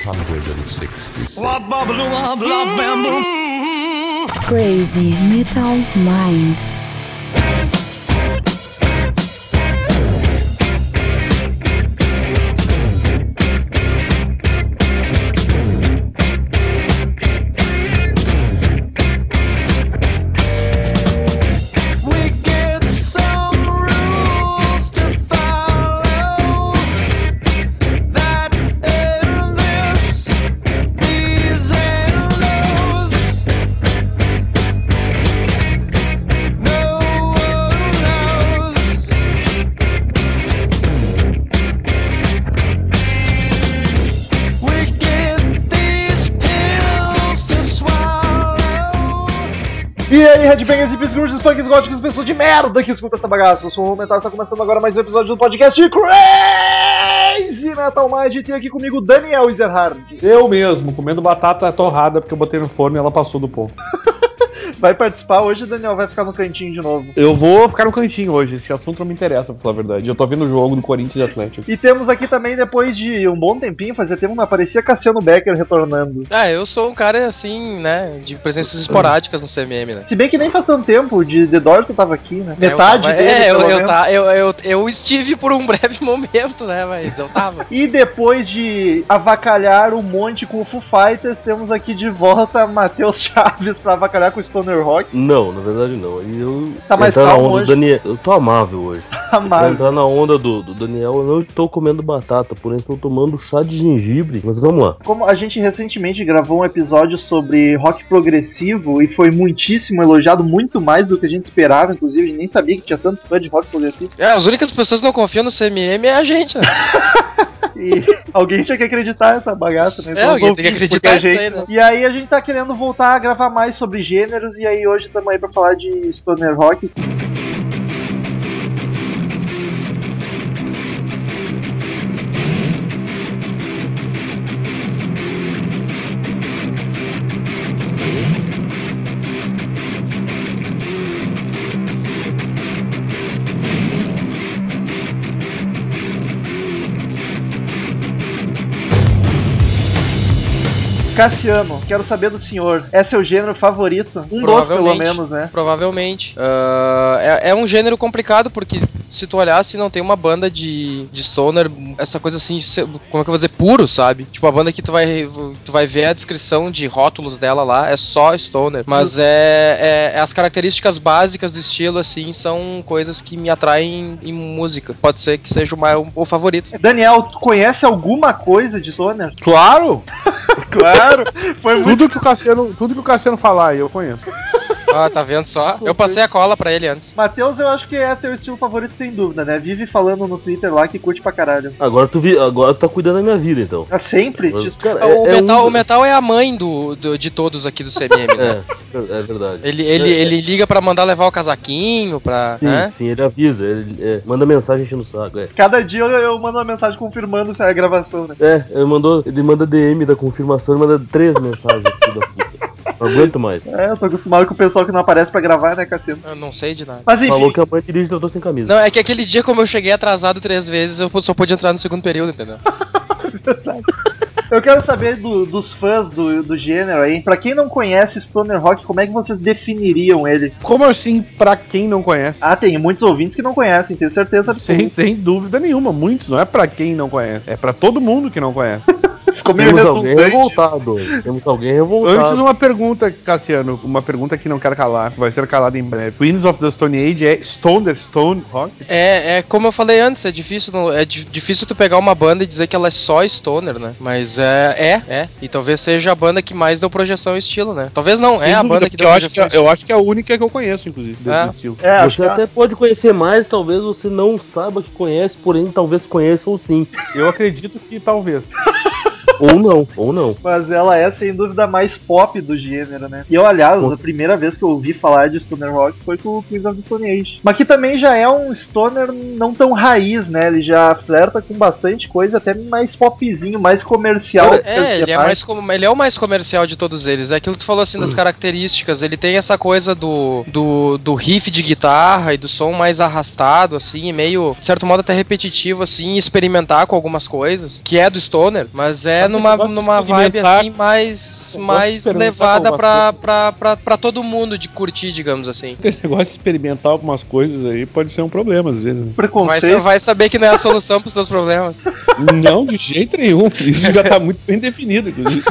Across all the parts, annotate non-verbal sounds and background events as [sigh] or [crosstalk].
666. Crazy Metal Mind. Góticos, pessoas de merda que escuta essa bagaça. Eu sou o Metal, está começando agora mais um episódio do podcast Crazy Metal Mind. E tem aqui comigo Daniel Ezerhard. Eu mesmo, comendo batata torrada porque eu botei no forno e ela passou do ponto. [laughs] Vai participar hoje, Daniel vai ficar no cantinho de novo. Eu vou ficar no cantinho hoje, esse assunto não me interessa, pra falar a verdade. Eu tô vendo o jogo do Corinthians e Atlético. E temos aqui também, depois de um bom tempinho, fazia tempo não aparecia Cassiano Becker retornando. Ah, eu sou um cara assim, né, de presenças esporádicas no CMM, né? Se bem que nem faz tanto tempo, de The Doors eu tava aqui, né? Metade eu tava, dele, É, eu, eu, tá, eu, eu, eu estive por um [laughs] breve momento, né, mas eu tava. E depois de avacalhar um monte com o Foo Fighters, temos aqui de volta Matheus [laughs] Chaves pra avacalhar com o Rock. Não, na verdade não. Eu Tá mais entrar na calmo onda hoje? do Daniel. Eu tô amável hoje. [laughs] Pra Amado. entrar na onda do, do Daniel, eu não estou comendo batata, porém estou tomando chá de gengibre. Mas vamos lá. Como a gente recentemente gravou um episódio sobre rock progressivo e foi muitíssimo elogiado, muito mais do que a gente esperava, inclusive, a gente nem sabia que tinha tanto fã de rock progressivo. É, as únicas pessoas que não confiam no CMM é a gente, né? [laughs] E [laughs] alguém tinha que acreditar nessa bagaça, né? É, Então, alguém tem que acreditar nisso gente- aí, né? E aí a gente tá querendo voltar a gravar mais sobre gêneros, e aí hoje estamos aí pra falar de Stoner Rock. Cassiano, quero saber do senhor, é seu gênero favorito? Um dos, pelo Provavelmente. menos, né? Provavelmente. Ah, é, é um gênero complicado, porque se tu olhar, se não tem uma banda de, de stoner, essa coisa assim, como é que eu vou dizer, puro, sabe? Tipo, a banda que tu vai, tu vai ver a descrição de rótulos dela lá, é só stoner. Mas é, é- as características básicas do estilo, assim, são coisas que me atraem em música. Pode ser que seja o, mai- o favorito. Daniel, tu conhece alguma coisa de Stoner? Claro! [laughs] Claro! Foi muito. Tudo que o Cassiano, tudo que o Cassiano falar, eu conheço. Ah, tá vendo só? Eu passei a cola pra ele antes. Matheus, eu acho que é teu estilo favorito, sem dúvida, né? Vive falando no Twitter lá que curte pra caralho. Agora tu, vi, agora tu tá cuidando da minha vida, então. Ah, sempre? Mas, cara, o, é- é metal, um- o metal é a mãe do, do- de todos aqui do CMM, né? [laughs] É, é verdade. Ele, ele, ele liga pra mandar levar o casaquinho, pra. Sim, né? sim, ele avisa, ele é, manda mensagem enchendo o saco. É, Cada dia eu, eu mando uma mensagem confirmando se é a gravação, né? é ele, mandou, ele manda DM da confirmação, ele manda três mensagens. Não aguento mais. É, eu tô acostumado com o pessoal que não aparece pra gravar, né, Cassino? Eu não sei de nada. Mas enfim, Falou que a mãe dirige tratou sem camisa. Não, é que aquele dia, como eu cheguei atrasado três vezes, eu só pude entrar no segundo período, entendeu? [laughs] eu quero saber do- dos fãs do, do gênero aí. Pra quem não conhece Stoner Rock, como é que vocês definiriam ele? Como assim, pra quem não conhece? Ah, tem muitos ouvintes que não conhecem, tenho certeza Sem, absoluta. sem dúvida nenhuma, muitos. Não é pra quem não conhece, é pra todo mundo que não conhece. [laughs] Ficou meio Temos alguém revoltado. Temos alguém revoltado. Antes, uma pergunta, Cassiano. Uma pergunta que não quero calar, vai ser calada em breve. Queens of the Stone Age é Stoner Stone Rock? É, é como eu falei antes, é difícil, é di- difícil tu pegar uma banda e dizer que ela é só stoner, né? Mas é, é, é. E talvez seja a banda que mais deu projeção e estilo, né? Talvez não, Sem é a dúvida, banda que deu eu acho que, projeção. e é- eu acho que é a única que eu conheço, inclusive, desse É. estilo. É, acho Você que até pode conhecer mais, talvez você não saiba que conhece, porém talvez conheça ou sim. Eu acredito que talvez. [laughs] Ou não, ou não. Mas ela é sem dúvida a mais pop do gênero, né? E eu, aliás, a primeira vez que eu ouvi falar de Stoner Rock foi com o Queens of the Stone Age. Mas que também já é um Stoner não tão raiz, né? Ele já flerta com bastante coisa, até mais popzinho, mais comercial. que É, ele é, mais, com- ele é o mais comercial de todos eles. É aquilo que tu falou assim das características. Ele tem essa coisa do, do, do riff de guitarra e do som mais arrastado, assim, e meio, de certo modo, até repetitivo, assim, e experimentar com algumas coisas, que é do Stoner, mas é numa, numa vibe assim mais, mais levada pra, pra, pra, pra todo mundo de curtir, digamos assim. Esse negócio de experimentar algumas coisas aí pode ser um problema às vezes. né? Vai, Preconceito. sa- vai saber que não é a solução pros seus problemas. [laughs] Não, de jeito nenhum. Isso já tá muito bem definido, inclusive.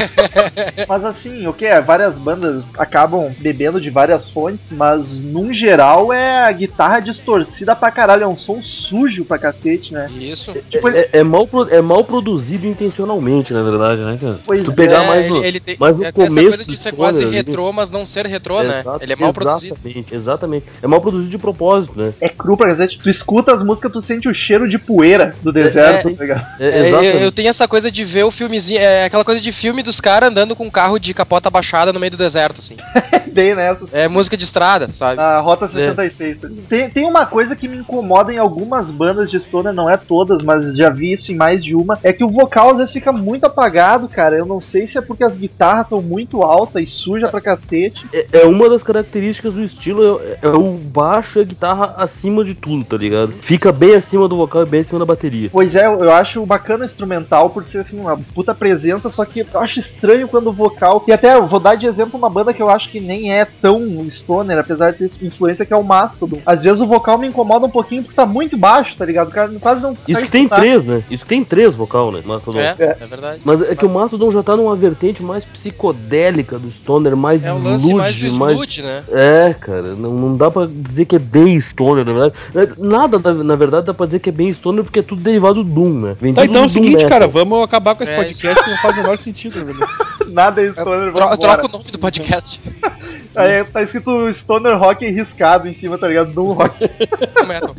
[laughs] Mas assim, o que é? Várias bandas acabam bebendo de várias fontes, mas num geral é a guitarra distorcida pra caralho. É um som sujo pra cacete, né? Isso. Tipo, É, é mal, pro- é mal produzido intencionalmente, na verdade, né, cara? Pois Se tu pegar É, mais ele, no. ele tem, mas no é, tem essa começo coisa de ser quase ali- retrô, mas não ser retrô, né? Exato, Ele é mal produzido. Exatamente, exatamente. É mal produzido de propósito, né? é cru pra cacete. Tu escuta as músicas, tu sente o cheiro de poeira do deserto, é. tá ligado? É, É, eu, exatamente. eu tenho essa coisa de ver o filmezinho, é aquela coisa de filme dos caras andando com um carro de capota baixada no meio do deserto, assim. [laughs] Bem nessa. É música de estrada, sabe? Na Rota 66. tá ligado? Tem, tem uma coisa que me incomoda em algumas bandas de stoner, não é todas, mas já vi isso em mais de uma, é que o vocal às vezes fica muito apagado, cara. Eu não sei se é porque as guitarras estão muito altas e suja pra cacete. É, é uma das características do estilo, é, é o baixo e a guitarra acima de tudo, tá ligado? Fica bem acima do vocal e bem acima da bateria. Pois é, eu acho bacana o instrumental por ser assim uma puta presença, só que eu acho estranho quando o vocal. E até vou dar de exemplo uma banda que eu acho que nem é tão stoner, apesar de ter influência, que é o Mastodon. Às vezes o vocal me incomoda um pouquinho porque tá muito baixo, tá ligado? O cara quase não Isso tem escutar. três, né? Isso que tem três vocal, né? Mastodon. É, é verdade. Mas é que o Mastodon já tá numa vertente mais psicodélica do Stoner, mais É o lance mais do sludge, mais... né? É, cara, não, não dá pra dizer que é bem Stoner, na verdade. É, Nada, na, verdade, dá pra dizer que é bem Stoner porque é tudo derivado do Doom, né? Vem Tá, então é o Doom seguinte, metal. cara, vamos acabar com esse É, podcast que não faz o menor sentido, né? [laughs] Nada é stoner, Tro vamos troca o nome do podcast. [laughs] Aí tá escrito stoner rock riscado em cima, tá ligado? Do rock. [laughs] Metal.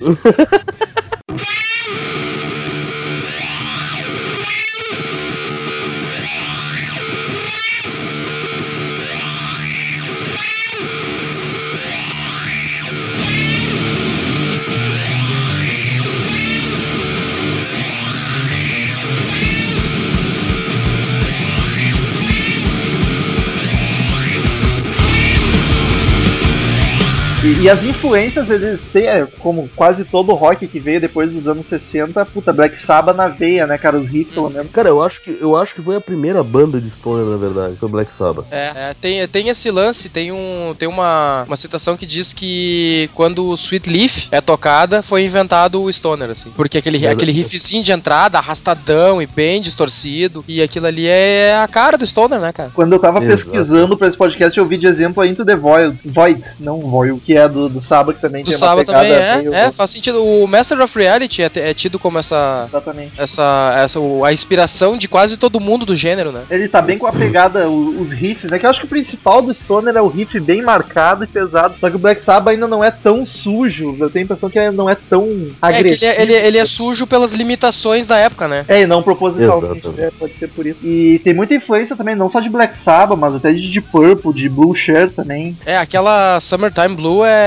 As influências, eles têm, é, como quase todo rock que veio depois dos anos 60, puta, Black Sabbath na veia, né, cara? Os riffs, pelo menos. Cara, eu acho, que, eu acho que foi a primeira banda de Stoner, na verdade, foi Black Sabbath. É, é, tem, tem esse lance, tem, um, tem uma, uma citação que diz que quando o Sweet Leaf é tocada, foi inventado o Stoner, assim. Porque aquele, Verdade. aquele riffzinho de entrada, arrastadão e bem distorcido, e aquilo ali é a cara do Stoner, né, cara? Quando eu tava Exato. pesquisando pra esse podcast, eu vi de exemplo a Into the Void, Void não Void, que é do, do Saba, que também Do tem Saba uma pegada também é, meio- é, faz sentido. O Master of Reality é, t- é tido como essa, Exatamente. essa, essa o- a inspiração de quase todo mundo do gênero, né? Ele tá bem com a pegada, o- os riffs, né? Que eu acho que o principal do Stoner é o riff bem marcado e pesado. Só que o Black Sabbath ainda não é tão sujo. Eu tenho a impressão que ele não é tão É que agressivo. ele, é- ele, ele é sujo pelas limitações da época, né? É, e não propositalmente, é, pode ser por isso. E tem muita influência também, não só de Black Sabbath, mas até de Deep Purple, de Blue Shirt também. É, aquela Summertime Blue é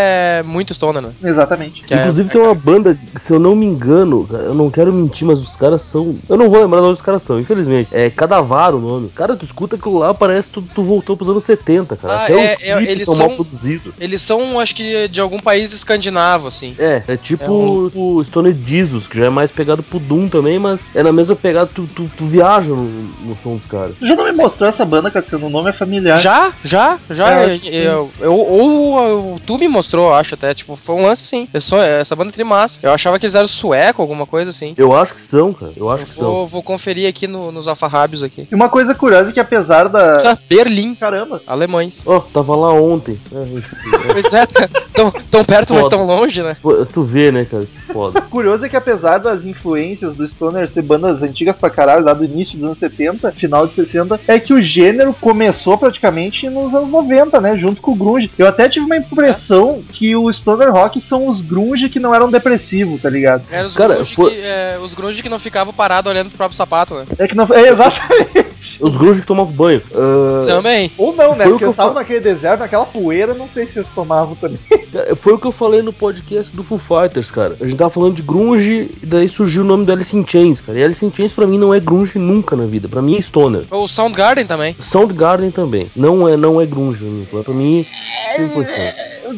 muito Stoner, né? Exatamente. Que é- Inclusive é- tem uma banda, se eu não me engano, cara, eu não quero mentir, mas os caras são. Eu não vou lembrar de onde os caras são, infelizmente. É Cadavar o nome. Cara, tu escuta aquilo lá, parece que tu, tu voltou pros anos 70, cara. Ah, Até é, os é, eles são são- mal produzidos. Eles são, acho que, de algum país escandinavo, assim. É, é tipo É um- o Stone Jesus, que já é mais pegado pro Doom também, mas é na mesma pegada, tu, tu, tu viaja no, no som dos caras. Tu já não me mostrou essa banda, Cassiano? O nome é familiar. Já, já, já. É, eu, eu- eu- ou ou tu me mostrou, eu acho até. Tipo, foi um lance assim. Sou- essa banda massa. Eu achava que eles eram sueco, alguma coisa assim. Eu acho que são, cara. Eu acho Eu que são. vou, vou conferir aqui no- nos alfarrábios aqui. E uma coisa curiosa é que apesar da. Ah, Berlim, Caramba! alemães. Ó, tava lá ontem. É, [laughs] é. Pois é, tão, tão perto, mas Foda. tão longe, né? Tu vê, né, cara? Foda. [laughs] Curioso é que apesar das influências do Stoner ser bandas antigas pra caralho, lá do início dos anos 70, final de 60, é que o gênero começou praticamente nos anos 90, né? Junto com o Grunge. Eu até tive uma impressão que o Stoner Rock são os Grunge que não eram depressivos, tá ligado? Eram os, Cara, grunge foi- que, é, os grunge que não ficavam parados olhando pro próprio sapato, né? É que não. [laughs] É exatamente. Os grunge que tomavam banho. Ah, Também. Ou não, né? Foi o Porque que eu fa- naquele deserto, naquela poeira, não sei se eles tomavam também. [laughs] É, Foi o que eu falei no podcast do Foo Fighters, cara. A gente tava falando de grunge e daí surgiu o nome do Alice in Chains, cara. E Alice in Chains pra mim não é grunge nunca na vida. Pra mim é stoner. O Soundgarden também. Soundgarden também. Não é, não é grunge, amigo. Pra mim sempre foi stoner.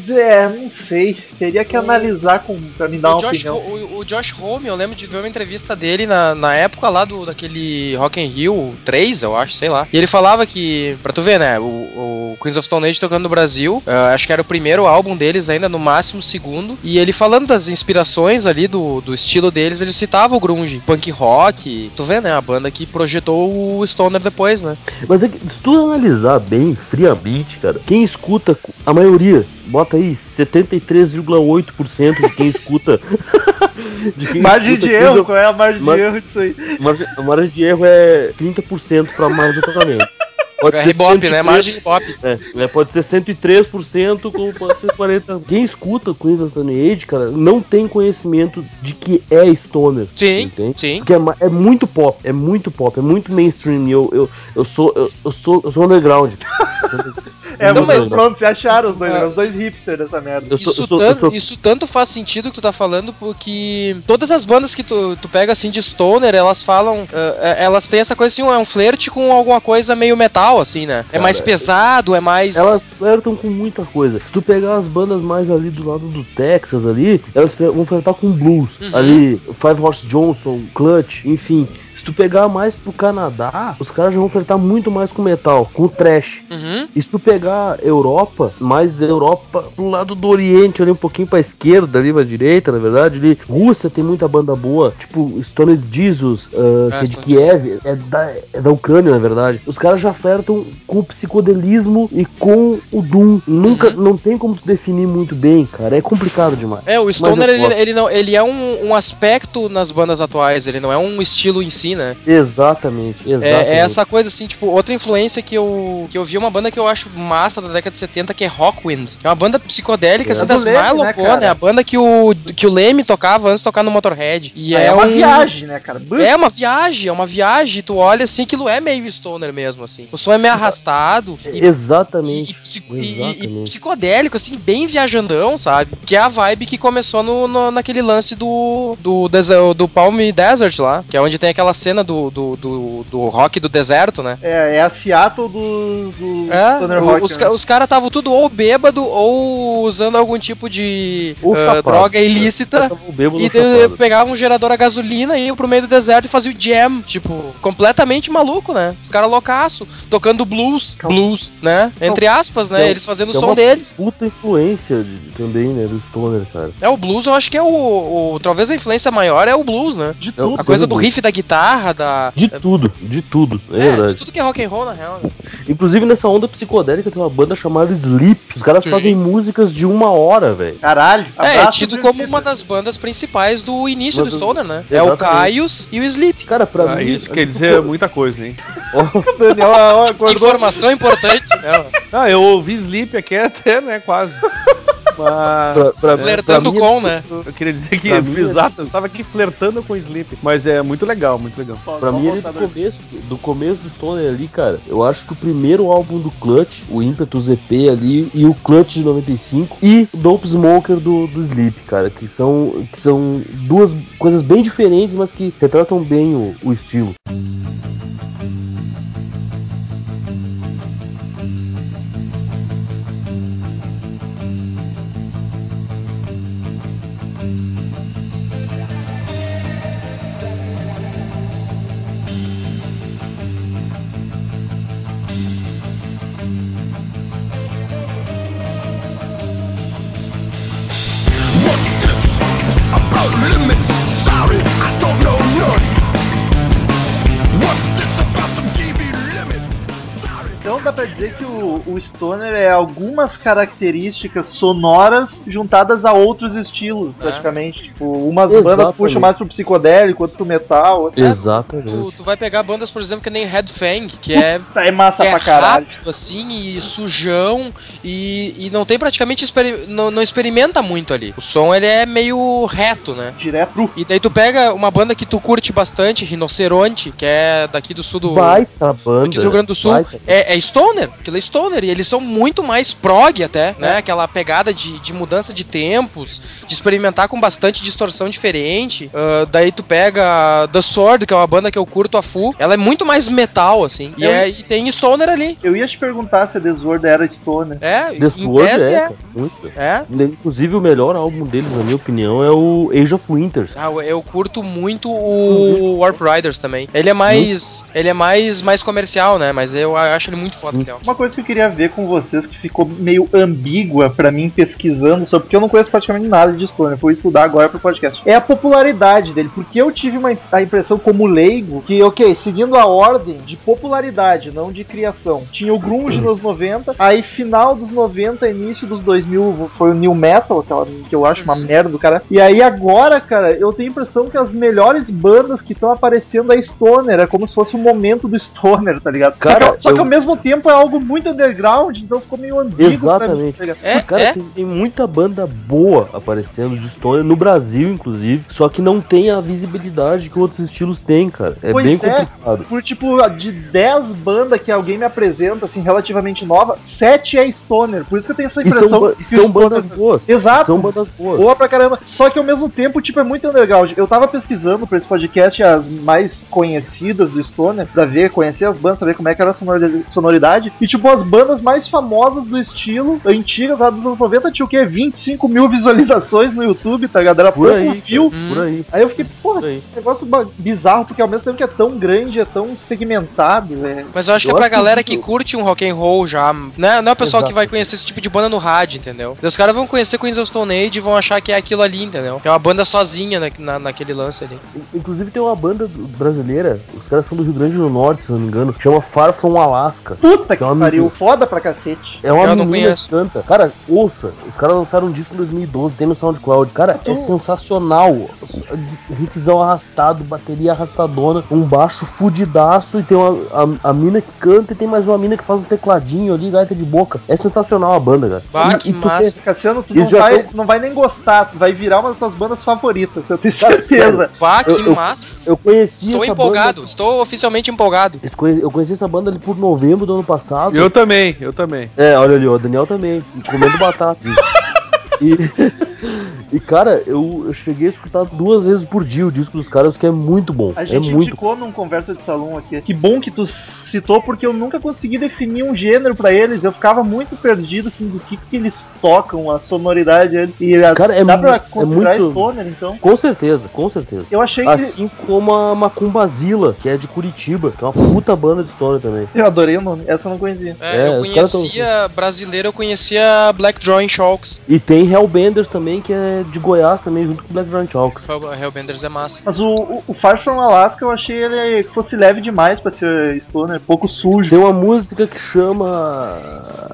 É, não sei. Teria que O- analisar com, pra me dar O uma Josh, opinião. o, o Josh Home, eu lembro de ver uma entrevista dele na, na época lá do daquele Rock in Rio 3, eu acho, sei lá. E ele falava que, pra tu ver, né, o, o Queens of Stone Age tocando no Brasil, ah, acho que era o primeiro álbum deles, ainda no máximo o segundo. E ele falando das inspirações ali do, do estilo deles, ele citava o grunge, punk rock. Tu vê, né, a banda que projetou o Stoner depois, né? Mas é que, se tu analisar bem, friamente, cara, quem escuta, a maioria, bota aí 73,8% de quem escuta. [laughs] de quem Margem escuta de erro, of- qual é a margem Mar- de erro disso aí? Margem- a margem de erro é 30% pra mais o tratamento. Pode É ser Bop, né? 103, Margem de Bop. É, é, pode ser 103%, como pode ser 40%. Quem escuta Queens of Stone Age, cara, não tem conhecimento de que é stoner. Sim, Entende? sim. Porque é, é muito pop, é muito pop, é muito mainstream. Eu, eu, eu, sou, eu, eu sou eu sou underground. [laughs] É, sou mas pronto, se acharam os dois, Ah. os dois hipsters dessa merda. Isso, eu sou- tan- eu sou- isso tanto faz sentido que tu tá falando, porque todas as bandas que tu, tu pega assim de stoner, elas falam. eh, elas têm essa coisa assim, é um flerte com alguma coisa meio metal, assim, né? É mais pesado, é mais. Elas flertam com muita coisa. Se tu pegar as bandas mais ali do lado do Texas ali, elas vão flertar com blues. Uhum. Ali, Five Horse Johnson, Clutch, enfim. Se tu pegar mais pro Canadá, os caras já vão flertar muito mais com metal, com trash. Uhum. E se tu pegar Europa, mais Europa pro lado do Oriente, ali um pouquinho pra esquerda, ali pra direita, na verdade, ali, Rússia tem muita banda boa, tipo Stone Jesus, ah, É, que é de Kiev, é da, é da Ucrânia, na verdade. Os caras já flertam com o psicodelismo e com o Doom. Nunca, Uhum. não tem como tu definir muito bem, cara, é complicado demais. É, o Stoner, ele, ele não, ele é um, um aspecto nas bandas atuais, ele não é um estilo em si, né? Exatamente, exatamente. É, é essa coisa assim, tipo, outra influência que eu, que eu vi uma banda que eu acho massa da década de 70, que é Rockwind. Que é uma banda psicodélica, É. assim, Do das Leme, mais né, louconas, cara? né? A banda que o, que o Leme tocava antes de tocar no Motorhead. E é, é, uma um- viagem, né, cara? Bum. É uma viagem, é uma viagem, tu olha assim, aquilo é meio stoner mesmo, assim. O som é meio arrastado e, e, Exatamente. e- e- e Exatamente. psicodélico, assim, bem viajandão, sabe? Que é a vibe que começou no, no- naquele lance do, do, dese- do Palm Desert lá, que é onde tem aquela cena do, do, do, do rock do deserto, né? É, é a Seattle dos, dos É, Rock. os, né? os caras estavam tudo ou bêbado ou usando algum tipo de chapado. droga ilícita. E chapado. pegava um gerador a gasolina, ia pro meio do deserto e fazia o jam, tipo, completamente maluco, né? Os caras loucaço, tocando blues, Calma. blues, né? Entre aspas, né? É- Eles fazendo o é som deles. Puta influência de- também, né, do Stoner, cara. É, o blues eu acho que é o, o- Talvez a influência maior é o blues, né? De tudo. A coisa do riff da guitarra, da. De tudo, de tudo, é, É, verdade. de tudo que é rock and roll, na real. né? Inclusive nessa onda psicodélica tem uma banda chamada Sleep. Os caras Sim. fazem músicas de uma hora, velho. Caralho. É, é tido como uma das bandas principais do início Mas do Stoner, né? É o Exatamente. Caius e o Sleep. Cara, pra Ah, mim. isso quer dizer [laughs] muita coisa, hein? O Daniel ó. Informação importante. né? Ah, eu ouvi Sleep aqui até, né, quase. [laughs] Mas. Pra, pra, Flertando pra mim, com, né? Eu queria dizer que, [laughs] exato, eu tava aqui flertando com Sleep. Mas é muito legal, muito legal. Pra mim, ele do começo, do começo do Stoner ali, cara, eu acho que o primeiro álbum do Clutch, o Impetus EP ali, e o Clutch de 95, e o Dope Smoker do, do Sleep, cara, que são, que são duas coisas bem diferentes, mas que retratam bem o, o estilo. What's dizer que o, o Stoner é algumas características sonoras juntadas a outros estilos, praticamente. Tipo, umas bandas Exatamente. puxam mais pro psicodélico, outras pro metal. outras... Tu, Exatamente. tu vai pegar bandas, por exemplo, que nem Red Fang, que é [laughs] É massa é pra caralho. rápido, assim, e sujão, e, e não tem praticamente, não, não experimenta muito ali. O som, ele é meio reto, né? Direto pro. E daí tu pega uma banda que tu curte bastante, Rinoceronte, que é daqui do sul do... Baita banda. Aqui do Rio Grande do Sul, baita. é, é stoner, Stoner. Aquilo é Stoner. E eles são muito mais prog até, né? Aquela pegada de, de mudança de tempos, de experimentar com bastante distorção diferente. Ah, daí tu pega The Sword, que é uma banda que eu curto a full. Ela é muito mais metal, assim. E, Eu- é, e tem Stoner ali. Eu ia te perguntar se a The Sword era Stoner. É, The Sword é, é. cara, muito. É. Inclusive, o melhor álbum deles, na minha opinião, é o Age of Winters. Ah, eu- curto muito o Warp Riders também. Ele é mais. Ele é mais, mais comercial, né? Mas eu acho ele muito foda, Léo. Uma coisa que eu queria ver com vocês que ficou meio ambígua pra mim pesquisando sobre, porque eu não conheço praticamente nada de Stoner, fui estudar agora pro podcast. É a popularidade dele, porque eu tive uma, a impressão como leigo que, ok, seguindo a ordem de popularidade, não de criação. Tinha o grunge nos 90, aí final dos 90, início dos 2000 foi o new metal, aquela que eu acho uma merda do cara. E aí agora, cara, eu tenho a impressão que as melhores bandas que estão aparecendo é Stoner, é como se fosse o momento do Stoner, tá ligado? Cara, só, que, só que ao mesmo tempo é algo muito underground, então ficou meio ambíguo pra mim, Exatamente. tá? É, cara, é. Tem, tem muita banda boa aparecendo de Stoner, no Brasil, inclusive, só que não tem a visibilidade que outros estilos têm, cara. É Pois bem é. complicado. Por tipo, de 10 bandas que alguém me apresenta, assim, relativamente nova, 7 é Stoner. Por isso que eu tenho essa E são, impressão que são Stoner- bandas boas. Exato. São bandas boas. Boa pra caramba. Só que ao mesmo tempo, tipo, é muito underground. Eu tava pesquisando pra esse podcast as mais conhecidas do Stoner, pra ver, conhecer as bandas, saber como é que era a sonori- sonoridade. E, tipo, as bandas mais famosas do estilo, antigas, lá dos anos 90, tinha o quê? 25 mil [laughs] visualizações no YouTube, tá ligado? Era Por aí, view. por aí. Aí eu fiquei, porra, Por que negócio bizarro, porque ao mesmo tempo que é tão grande, é tão segmentado, é. Mas eu acho que Eu é pra que galera o- que curte um rock and roll já. Né? Não é o pessoal Exato. que vai conhecer esse tipo de banda no rádio, entendeu? Os caras vão conhecer Queens of Stone Age e vão achar que é aquilo ali, entendeu? Que é uma banda sozinha na, na- naquele lance ali. Inclusive tem uma banda brasileira, os caras são do Rio Grande do Norte, se não me engano, chama Far From Alaska. Puta que é uma pariu, foda pra cacete. É uma Eu menina que canta. Cara, ouça, os caras lançaram um disco em 2012, tem no SoundCloud. Cara, é sensacional. Riffzão arrastado, bateria arrastadona, um baixo fudidaço e tem uma, a, a mina que canta e tem mais uma mina que faz um tecladinho ali, gaita de boca. É sensacional a banda, cara. Bah, E- que e tu massa. vê- Cassiano, tu não vai, tão- não vai nem gostar, tu vai virar uma das tuas bandas favoritas, eu tenho Cara, certeza. Pá, que Eu- eu- massa. Eu conheci Estou essa empolgado, banda. estou oficialmente empolgado. Eu Eu conheci essa banda ali por novembro do ano passado. Eu também, eu também. É, olha ali, o Daniel também, comendo batata. [laughs] E, e cara, eu, eu cheguei a escutar duas vezes por dia o disco dos caras, que é muito bom. A é gente muito indicou num conversa de salão aqui. Que bom que tu citou, porque eu nunca consegui definir um gênero pra eles. Eu ficava muito perdido, assim, do que, que eles tocam, a sonoridade deles. E a- Cara, é dá pra é considerar muito- Stoner, então. Com certeza, com certeza. Eu achei que. Assim como a Macumbazila, que é de Curitiba, que é uma puta banda de história também. Eu adorei o nome, essa eu não conhecia. É, É, eu caras tão- conhecia, brasileiro, eu conhecia Black Drawing Sharks. E tem Hellbenders também, que é de Goiás também, junto com Black Giant Chalks. Hellbenders é massa. Mas o, o, o Far From Alaska eu achei ele que fosse leve demais pra ser Stoner, pouco sujo. Tem uma música que chama.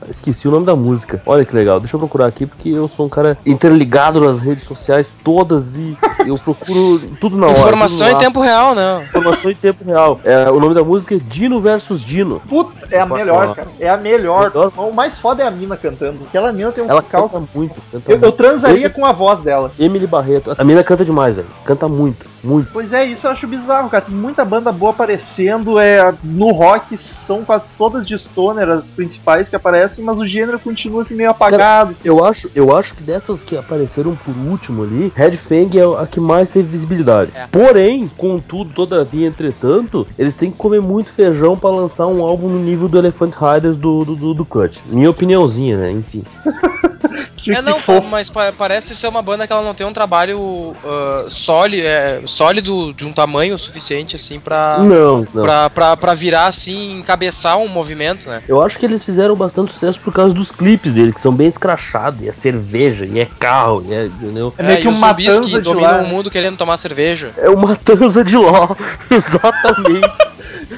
Esqueci o nome da música. Olha que legal, deixa eu procurar aqui, porque eu sou um cara interligado nas redes sociais todas e eu procuro tudo na hora. Informação em tempo real, né? Informação em tempo real. É, o nome da música é Dino versus Dino. Puta, é a melhor, cara. É a melhor. Melhor. O mais foda é a mina cantando. Aquela mina tem um Ela canta muito. Canta Eu, eu transaria Ele- com a voz dela. Emily Barreto. A mina canta demais, velho. Canta muito, muito. Pois é, isso eu acho bizarro, cara. Tem muita banda boa aparecendo. É, no rock são quase todas de stoner, as principais que aparecem, mas o gênero continua assim meio apagado. assim. Eu acho, eu acho que dessas que apareceram por último ali, Red Fang é a que mais teve visibilidade. É. Porém, contudo, todavia, entretanto, eles têm que comer muito feijão pra lançar um álbum no nível do Elephant Riders do, do, do, do Cut. Minha opiniãozinha, né? Enfim. [laughs] Que- É, não, fofo. mas pa- parece ser uma banda que ela não tem um trabalho ah, sólido, é, sólido de um tamanho suficiente, assim, pra, Não, não. pra, pra, pra virar, assim, encabeçar um movimento, né? Eu acho que eles fizeram bastante sucesso por causa dos clipes dele, que são bem escrachados, e é cerveja, e é carro, e é, entendeu? É meio que um matanza que lá, o mundo querendo tomar cerveja. É uma tanza de ló, [laughs] exatamente.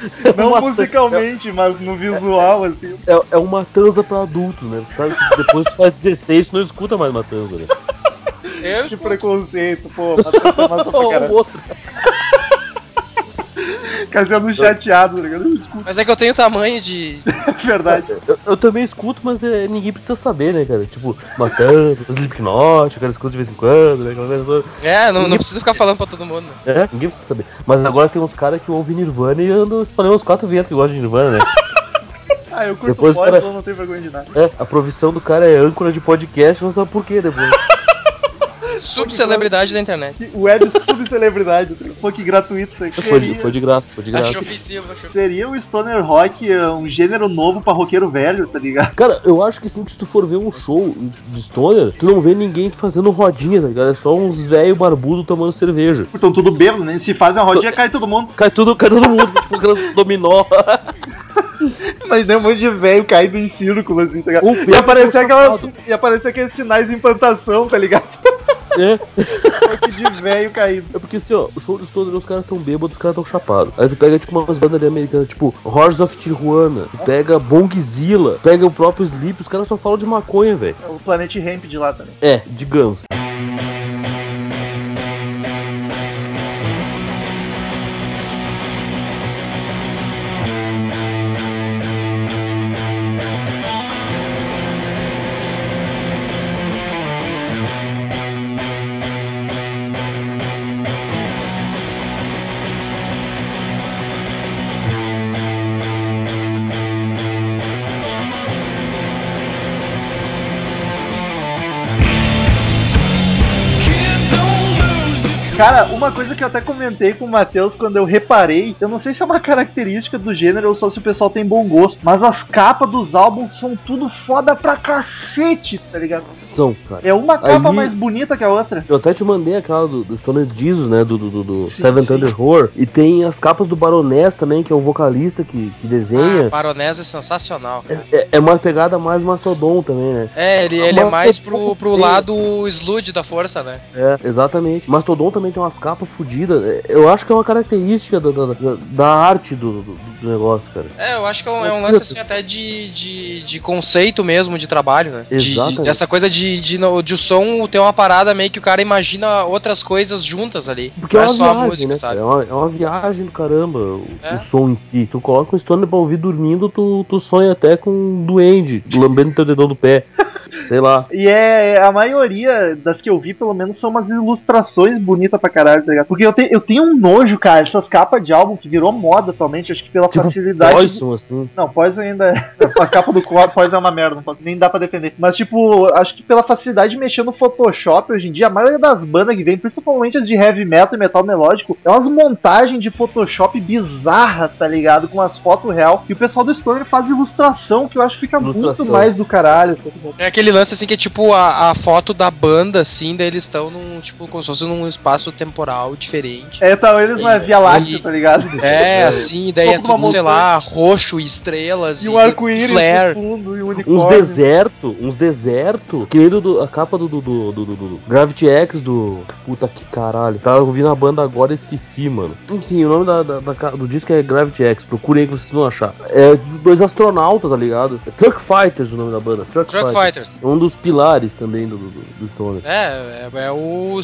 [laughs] Não uma musicalmente, mas no visual, assim. É, é uma tanza pra adultos, né? Sabe que depois que tu faz 16, tu não escuta mais uma tanza, né? Eu Que preconceito, pô. Matanza é massa [laughs] pra caralho. Cassiano chateado, tá ligado? Mas é que eu tenho tamanho de. [laughs] é verdade. Eu, eu também escuto, mas é, ninguém precisa saber, né, cara? Tipo, uma tanza, Slipknot, o cara escuta de vez em quando, né? Aquela coisa toda. É, não, não precisa ficar falando pra todo mundo, né? É, ninguém precisa saber. Mas agora tem uns caras que ouvem Nirvana e andam espalhando uns quatro ventos que gostam de Nirvana, né? [laughs] Ah, eu curto Depois, Poison, cara- não tenho vergonha de nada. É, a profissão do cara é âncora de podcast, não sabe por quê depois. [laughs] Subcelebridade da internet. Web subcelebridade. Pô, que gratuito isso aí. foi, de, foi de graça, foi de graça. Acho ofensivo, acho ofensivo. seria o Stoner Rock eh, um gênero novo pra roqueiro velho, tá ligado? Cara, eu acho que sim, que se tu for ver um show de Stoner, tu não vê ninguém fazendo rodinha, tá ligado? É só uns velho barbudo tomando cerveja. Então tudo bêbado, né? Se fazem a rodinha, cai todo mundo. Cai tudo, cai todo mundo, tipo aquelas [laughs] dominó. Mas tem um monte de velho caído em círculo, assim, tá ligado? E aparecer, aquelas, e aparecer aqueles sinais de implantação, tá ligado? É. Monte de velho caído. É porque assim, ó, o show do Stoner, os caras tão bêbados, os caras tão chapados. Aí tu pega, tipo, umas bandas ali americanas, tipo, Horse of Tijuana, tu pega Bongzilla, pega o próprio Sleep, os caras só falam de maconha, velho. É o Planet Ramp de lá também. É, digamos. Cara, uma coisa que eu até comentei com o Matheus quando eu reparei, eu não sei se é uma característica do gênero ou só se o pessoal tem bom gosto, mas as capas dos álbuns são tudo foda pra cacete, tá ligado? São, cara. É uma capa Aí- mais bonita que a outra. Eu até te mandei aquela do, do Stoner Jesus, né? Do, do, do- do Sim, Seven. Thunder Horror. E tem as capas do Baroness também, que é o vocalista que, que Ah, desenha. Baronesa é sensacional. cara. é, é uma pegada mais mastodon também, né? É, ele, ele é mais é pro, pro lado sludge da força, né? É, exatamente. Mastodon também tem umas capas fodidas. É, Eu acho que é uma característica da, da, da- arte do, do, do negócio, cara. É, eu acho que é um, é um lance assim até de, de, de conceito mesmo de trabalho, né? De- Exatamente. De, essa coisa de, de, de o som ter uma parada meio que o cara imagina outras coisas juntas ali. Porque não é é só a viagem, música, né? sabe? É uma, é uma viagem do caramba o, É. o som em si. Tu coloca um Stoner pra ouvir dormindo, tu, tu sonha até com um duende lambendo teu dedão do pé. [laughs] Sei lá. E é a maioria das que eu vi, pelo menos, são umas ilustrações bonitas pra caralho, tá ligado? Porque eu, te, eu tenho um nojo, cara, essas capas de álbum que virou moda atualmente, acho que pela Tipo, facilidade. Poison, assim. Não, Poison ainda é. [laughs] A capa do Core, Poison é uma merda, não posso, nem dá pra defender. Mas, tipo, acho que pela facilidade de mexer no Photoshop hoje em dia, a maioria das bandas que vem, principalmente as de heavy metal e metal melódico, é umas montagens de Photoshop bizarras, tá ligado? Com as fotos real. E o pessoal do Stoner faz ilustração, que eu acho que fica muito Ilustração. mais do caralho. É aquele lance assim que é tipo a, a foto da banda, assim, daí eles estão num, tipo, como se fosse num espaço temporal diferente. É, então eles na E- Via Láctea, e- tá ligado? É, [laughs] assim, daí é tudo, sei lá, roxo e estrelas E um arco-íris flare. no fundo e um Uns deserto, uns deserto. Que nem do, a capa do, do, do, do- do- do Gravity X do. Puta que caralho. Tava ouvindo a banda agora e esqueci, mano. Enfim, o nome da, da- da do disco é Gravity X. Procurem aí que vocês vão achar. É de dois astronautas, tá ligado? É Truck Fighters o nome da banda. Truck, Truck Fighters. Fighters. É um dos pilares também do, do, do Stoner. É, é, é o,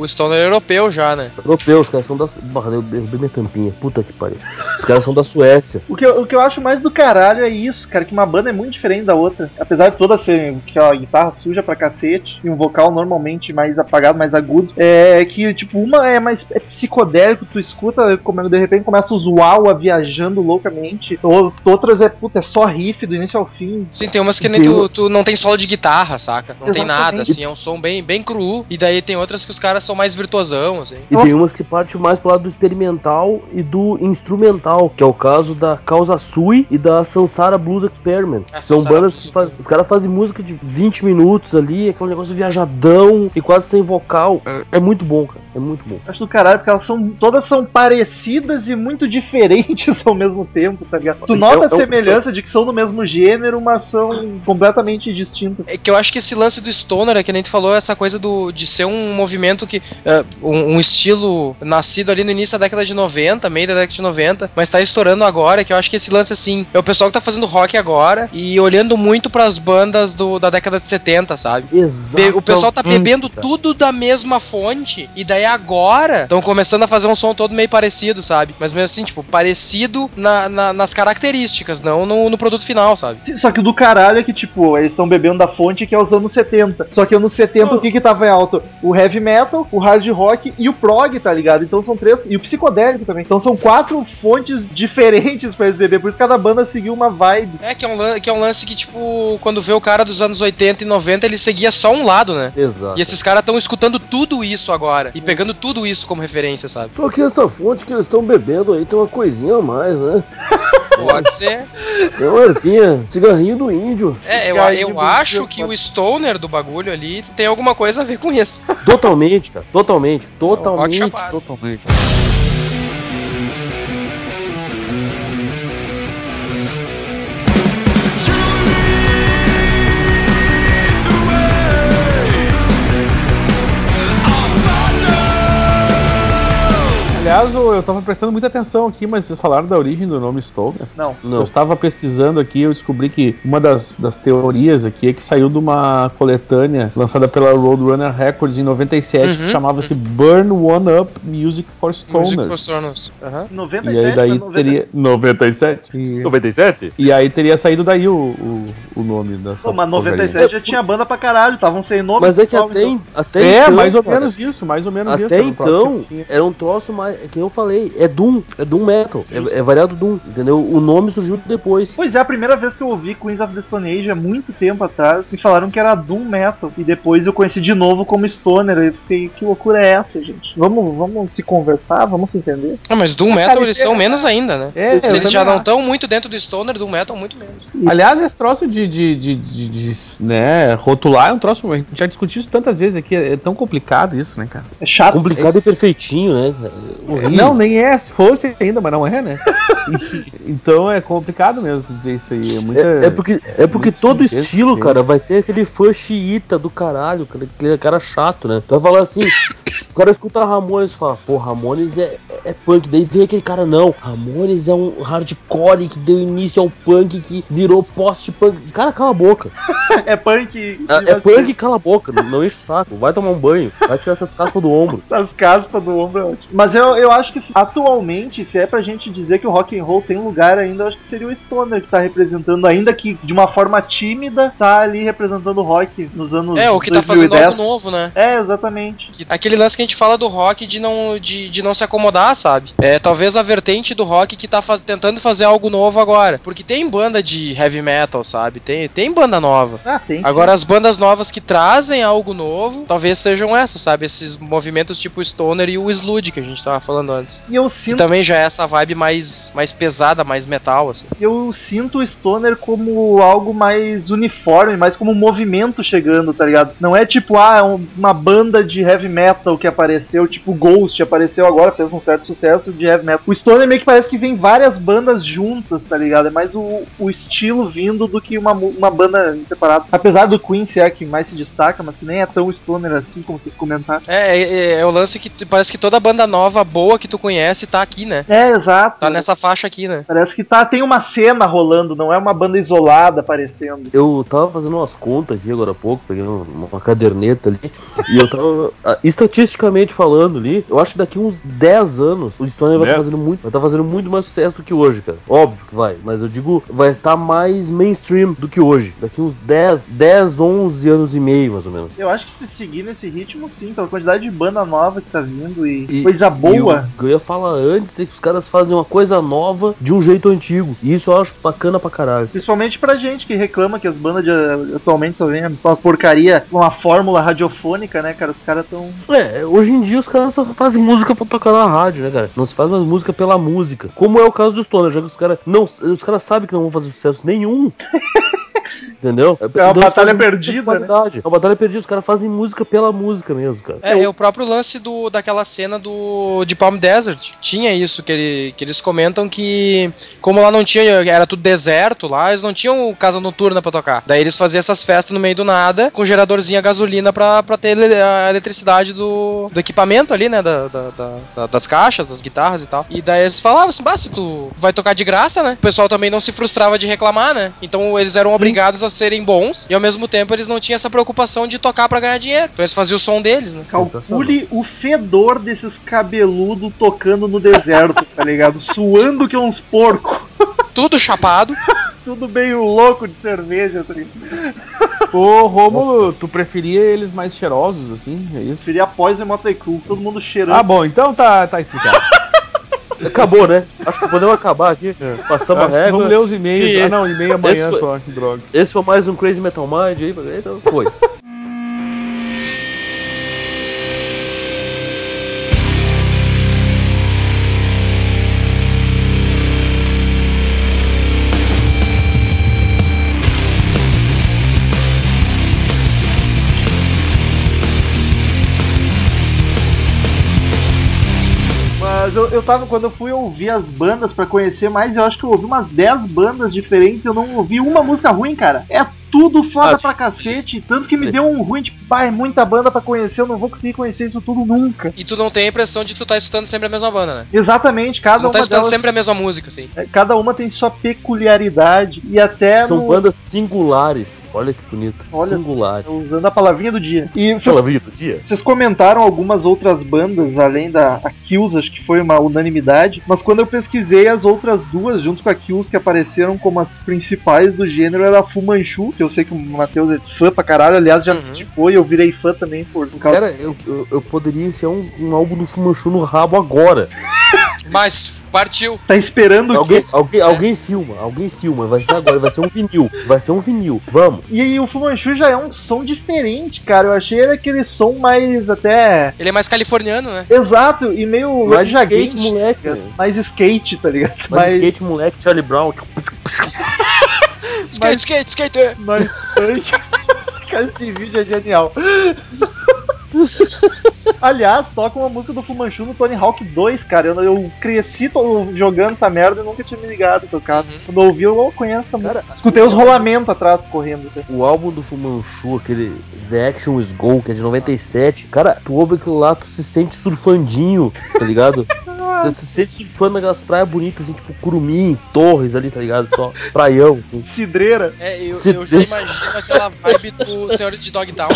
o Stoner europeu já, né? Europeus, os caras são da. Barra, eu derrubei minha tampinha. Puta que pariu. Os caras são da Suécia. O que, eu, o que eu acho mais do caralho é isso, cara, que uma banda é muito diferente da outra. Apesar de toda ser aquela guitarra suja pra cacete e um vocal normalmente mais apagado, mais agudo, é que, tipo, uma é mais é psicodélico, tu escuta, como de repente começa os uau viajando loucamente, ou- outras é, puta, é só riff do início ao fim. Sim, tem umas que nem tu, tu não tem solo de guitarra, saca? Não tem Exatamente. nada, assim, é um som bem, bem cru. E daí tem outras que os caras são mais virtuosão, assim. E tem umas que partem mais pro lado do experimental e do instrumental, que é o caso da Causa Sui e da Sansara Blues Experiment. Ah, São Sansara bandas Blues que fazem. Os caras fazem música de 20 minutos ali, aquele negócio viajadão e quase sem vocal. É, é muito bom, cara. É muito bom. Acho do caralho, porque elas são. Todas são parecidas e muito [laughs] diferentes ao mesmo tempo, tá ligado? Tu nota É- é a semelhança de que são do mesmo gênero, mas são completamente distintas. É que eu acho que esse lance do Stoner, é que nem tu falou, essa coisa do, de ser um movimento que. é, um, um estilo nascido ali no início da década de 90, meio da década de 90, mas tá estourando agora, que eu acho que esse lance, assim, é o pessoal que tá fazendo rock agora e olhando muito pras bandas do, da década de 70, sabe? Be- Exato. O pessoal tá bebendo tudo da mesma fonte, e daí agora estão começando a fazer um som todo meio parecido, sabe? Mas mesmo assim, tipo, parecido na- na- nas características, não no, no produto final, sabe? Só que o do caralho é que, tipo, eles estão bebendo bebendo da fonte, que é os anos 70. Só que anos 70, o que que tava em alta? O heavy metal, o hard rock e o prog, tá ligado? Então são três. E o psicodélico também. Então são quatro fontes [laughs] diferentes pra eles beber. Por isso cada banda seguiu uma vibe. É, que é, um, que é um lance que, tipo, quando vê o cara dos anos 80 e 90, ele seguia só um lado, né? Exato. E esses caras estão escutando tudo isso agora. E pegando tudo isso como referência, sabe? Só que essa fonte que eles estão bebendo aí tem uma coisinha a mais, né? [laughs] Pode ser. Tem uma ervinha, cigarrinho do índio. É, eu, Cigarrinho eu do acho que o stoner do bagulho ali tem alguma coisa a ver com isso. Totalmente, cara. Totalmente. Totalmente. chapado. Totalmente. Eu eu tava prestando muita atenção aqui, mas vocês falaram da origem do nome Stoner. Não. Eu Não. estava pesquisando aqui, eu descobri que uma das, das teorias aqui é que saiu de uma coletânea lançada pela Roadrunner Records em 97 que Uhum, chamava-se Burn One Up Music for Stoners. Music for Stoners. Aham. 97 E aí daí pra 90. teria 97. E, 97? e aí teria saído daí o, o, o nome dessa. Pô, mas porcaria. 97 já tinha banda pra caralho, estavam sem nome. Mas é que até, então. até É, então, mais ou cara, menos isso, mais ou menos isso. Até um troço então, que era um troço mais. Que eu falei, é Doom. É Doom Metal. É, é variado Doom, entendeu? O nome surgiu depois. Pois é, a primeira vez que eu ouvi Queens of the Stone Age há muito tempo atrás, me falaram que era Doom Metal. E depois eu conheci de novo como Stoner. Eu fiquei, que loucura é essa, gente? Vamos, vamos se conversar, vamos se entender. Ah, mas Doom Metal eles são menos ainda, né? É, Se eles já não estão muito dentro do Stoner, Doom Metal muito menos. Aliás, esse troço de, de, de, de- de, né, rotular é um troço. A gente já discutiu isso tantas vezes aqui. É, é tão complicado isso, né, cara? É chato. Complicado e perfeitinho, né? Horrível. Não, nem é. Se fosse ainda, mas não é, né? [laughs] Então é complicado mesmo dizer isso aí. É, muita, É, é porque, é porque muito todo sujeito estilo, mesmo. cara, vai ter aquele fã xiita do caralho, cara, aquele cara chato, né? Tu vai falar assim, o cara escuta Ramones e fala, pô, Ramones é, é, é punk. Daí vem aquele cara, não, Ramones é um hardcore que deu início ao punk, que virou post-punk. Cara, cala a boca. [laughs] É punk. É, é punk, cala a boca, não, não enche o saco. Vai tomar um banho, vai tirar essas caspas do ombro. As caspas do ombro é ótimo. Mas eu, eu acho que atualmente, se é pra gente dizer que o rock and roll tem lugar ainda, eu acho que seria o Stoner que tá representando, ainda que de uma forma tímida, tá ali representando o rock nos anos É, o que tá fazendo 2010. algo novo, né? É, exatamente. Que- Aquele lance que a gente fala do rock de não, de, de não se acomodar, sabe? É talvez a vertente do rock que tá faz- tentando fazer algo novo agora. Porque tem banda de heavy metal, sabe? Tem, tem banda nova. Ah, tem. sim. Agora as bandas novas que trazem algo novo, talvez sejam essas, sabe? Esses movimentos tipo Stoner e o Sludge que a gente tava falando antes. E eu sinto, também já é essa vibe mais, mais pesada, mais metal, assim. eu sinto o Stoner como algo mais uniforme, mais como um movimento chegando, tá ligado? Não é tipo, ah, é um- uma banda de heavy metal que apareceu, tipo Ghost apareceu agora, fez um certo sucesso de heavy metal. O Stoner meio que parece que vem várias bandas juntas, tá ligado? É mais o, o estilo vindo do que uma, uma banda separada. Apesar do Queen ser a que mais se destaca, mas que nem é tão Stoner assim como vocês comentaram. É, é, é o lance que parece que toda banda nova, boa que tu conhece, tá aqui, né? É, exato. Tá nessa faixa aqui, né? Parece que tá, tem uma cena rolando, não é uma banda isolada aparecendo. Eu tava fazendo umas contas aqui agora há pouco, peguei uma, uma caderneta ali, e eu tava, ah, estatisticamente falando ali, eu acho que daqui uns 10 anos o Stoner vai estar 10? fazendo muito, vai tá fazendo muito mais sucesso do que hoje, cara. Óbvio que vai, mas eu digo, vai estar mais mainstream do que hoje. Daqui uns 10, 10, 11 anos e meio, mais ou menos. Eu acho que se seguir nesse ritmo, sim, pela quantidade de banda nova que tá vindo e, E- coisa E boa. o eu ia falar antes é que os caras fazem uma coisa nova de um jeito antigo. E isso eu acho bacana pra caralho. Principalmente pra gente que reclama que as bandas de, atualmente só vêm uma porcaria, uma fórmula radiofônica, né, cara? Os caras tão. É, hoje em dia os caras só fazem música pra tocar na rádio, né, cara? Não se faz mais música pela música. Como é o caso do Stoner, já que os caras não. Os caras sabem que não vão fazer sucesso nenhum. [laughs] Entendeu? É uma batalha perdida, né? É uma batalha perdida, os caras fazem música pela música mesmo, cara. É, é o próprio lance do, daquela cena do de Palm Desert. Tinha isso, que, ele, que eles comentam que, como lá não tinha, era tudo deserto lá, eles não tinham casa noturna pra tocar. Daí eles faziam essas festas no meio do nada, com geradorzinho a gasolina pra, pra ter a eletricidade do, do equipamento ali, né? Da, da- da- da- das caixas, das guitarras e tal. E daí eles falavam assim, bah, se tu vai tocar de graça, né? O pessoal também não se frustrava de reclamar, né? Então eles eram obrigados a serem bons e ao mesmo tempo eles não tinham essa preocupação de tocar pra ganhar dinheiro. Então eles faziam o som deles, né? Calcule o fedor desses cabeludos tocando no deserto, tá ligado? [laughs] Suando que é uns porcos. [laughs] Tudo chapado. [laughs] Tudo meio louco de cerveja, tá? Ô, Rômulo, tu preferia eles mais cheirosos, assim? É isso? Preferia o Motley Crue, todo mundo cheirando. Ah, bom, então tá, tá explicado. Acabou, né? Acho que podemos acabar aqui. Passamos a Acho que régua. vamos ler os e-mails. Sim, Ah, não, e-mail amanhã foi- só, que droga. Esse foi mais um Crazy Metal Mind aí, então foi. [laughs] Mas eu, eu tava, quando eu fui ouvir as bandas pra conhecer mais, eu acho que eu ouvi umas 10 bandas diferentes, eu não ouvi uma música ruim, cara. É tudo foda Ah, pra cacete, tanto que me deu um ruim, tipo, pá, é muita banda pra conhecer, eu não vou conseguir conhecer isso tudo nunca. E tu não tem a impressão de tu tá escutando sempre a mesma banda, né? Exatamente, Tu cada não tá uma escutando delas, sempre a mesma música, assim. é, cada uma tem sua peculiaridade e até São no- bandas singulares. Olha que bonito. Olha- Singulares. usando a palavrinha do dia. E vocês, Palavrinha do dia? vocês comentaram algumas outras bandas, além da a Kills, acho que foi uma unanimidade, mas quando eu pesquisei as outras duas, junto com a Kills, que apareceram como as principais do gênero, era a Fu Manchu, que eu sei que o Matheus é fã pra caralho, aliás, já Uhum. e eu virei fã também por, por causa Cara, eu, eu, eu poderia enfiar um, um álbum do Fumanchu no rabo agora. Mas partiu. Tá esperando o Alguém, quê? alguém, alguém filma, alguém filma. Vai ser agora, vai ser um vinil. Vai ser um vinil. Vamos. E aí o Fu Manchu já é um som diferente, cara. Eu achei ele aquele som mais até. Ele é mais californiano, né? Exato, e meio Mais skate, moleque. tá? Mais skate, tá ligado? Mas skate, moleque, Charlie Brown. Skate, skate, skate. é. [laughs] mais punk. Cara, esse vídeo é genial. [laughs] Aliás, toca uma música do Fumanchu no Tony Hawk 2, cara. Eu, eu cresci jogando essa merda e nunca tinha me ligado tocar. Uhum. Quando eu ouvi, eu conheço essa música. Cara, Escutei os rolamentos atrás correndo. O álbum do Fumanchu, aquele The Action Is Go, que é de 97, cara, tu ouve aquilo lá, tu se sente surfandinho, tá ligado? [laughs] se sente surfando naquelas praias bonitas, assim, tipo Curumim, Torres ali, tá ligado? Só praião, assim. Cidreira. É, eu, Se eu já imagino aquela vibe do Senhores de Dogtown.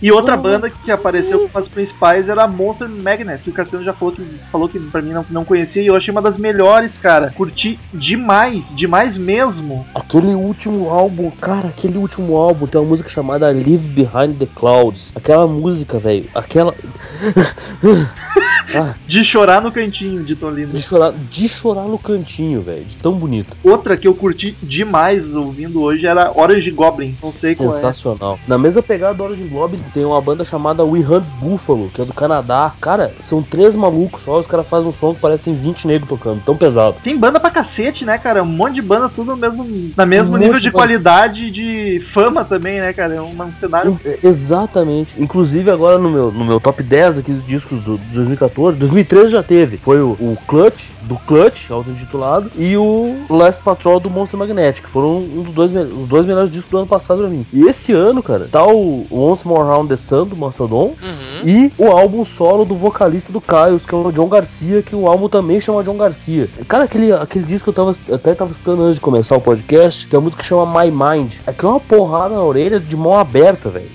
E outra banda que apareceu como as principais era a Monster Magnet, que o Cassiano já falou que, falou que pra mim não, não conhecia e eu achei uma das melhores, cara. Curti demais, demais mesmo. Aquele último álbum, cara, aquele último álbum tem uma música chamada Live Behind the Clouds. Aquela música, velho, aquela. [laughs] ah, De chorar no cantinho de de chorar, de chorar no cantinho, velho, de tão bonito. Outra que eu curti demais ouvindo hoje era Orange Goblin. Não sei qual é. Sensacional. Na mesma pegada do Orange Globe tem uma banda chamada We Hunt Buffalo, que é do Canadá. Cara, são três malucos só, os caras fazem um som que parece que tem 20 negros tocando, tão pesado. Tem banda pra cacete, né, cara? Um monte de banda, tudo no mesmo, na mesmo Um nível de de qualidade e de fama também, né, cara? É um, um cenário. É, Exatamente. Inclusive agora no meu, no meu top 10 aqui dos discos do, de 2014, 2013 já teve. Foi o, o Clutch, do Clutch, auto-intitulado, e o Last Patrol do Monster Magnetic. Foram um dos dois, os dois melhores discos do ano passado pra mim. E esse ano, cara, tá o Once More Round the Sun do Mastodon Uhum. e o álbum solo do vocalista do Caios, que é o John Garcia, que o álbum também chama John Garcia. Cara, aquele, aquele disco que eu tava, eu até tava escutando antes de começar o podcast, que é a música que chama My Mind. Aquilo é uma porrada na orelha de mão aberta, velho.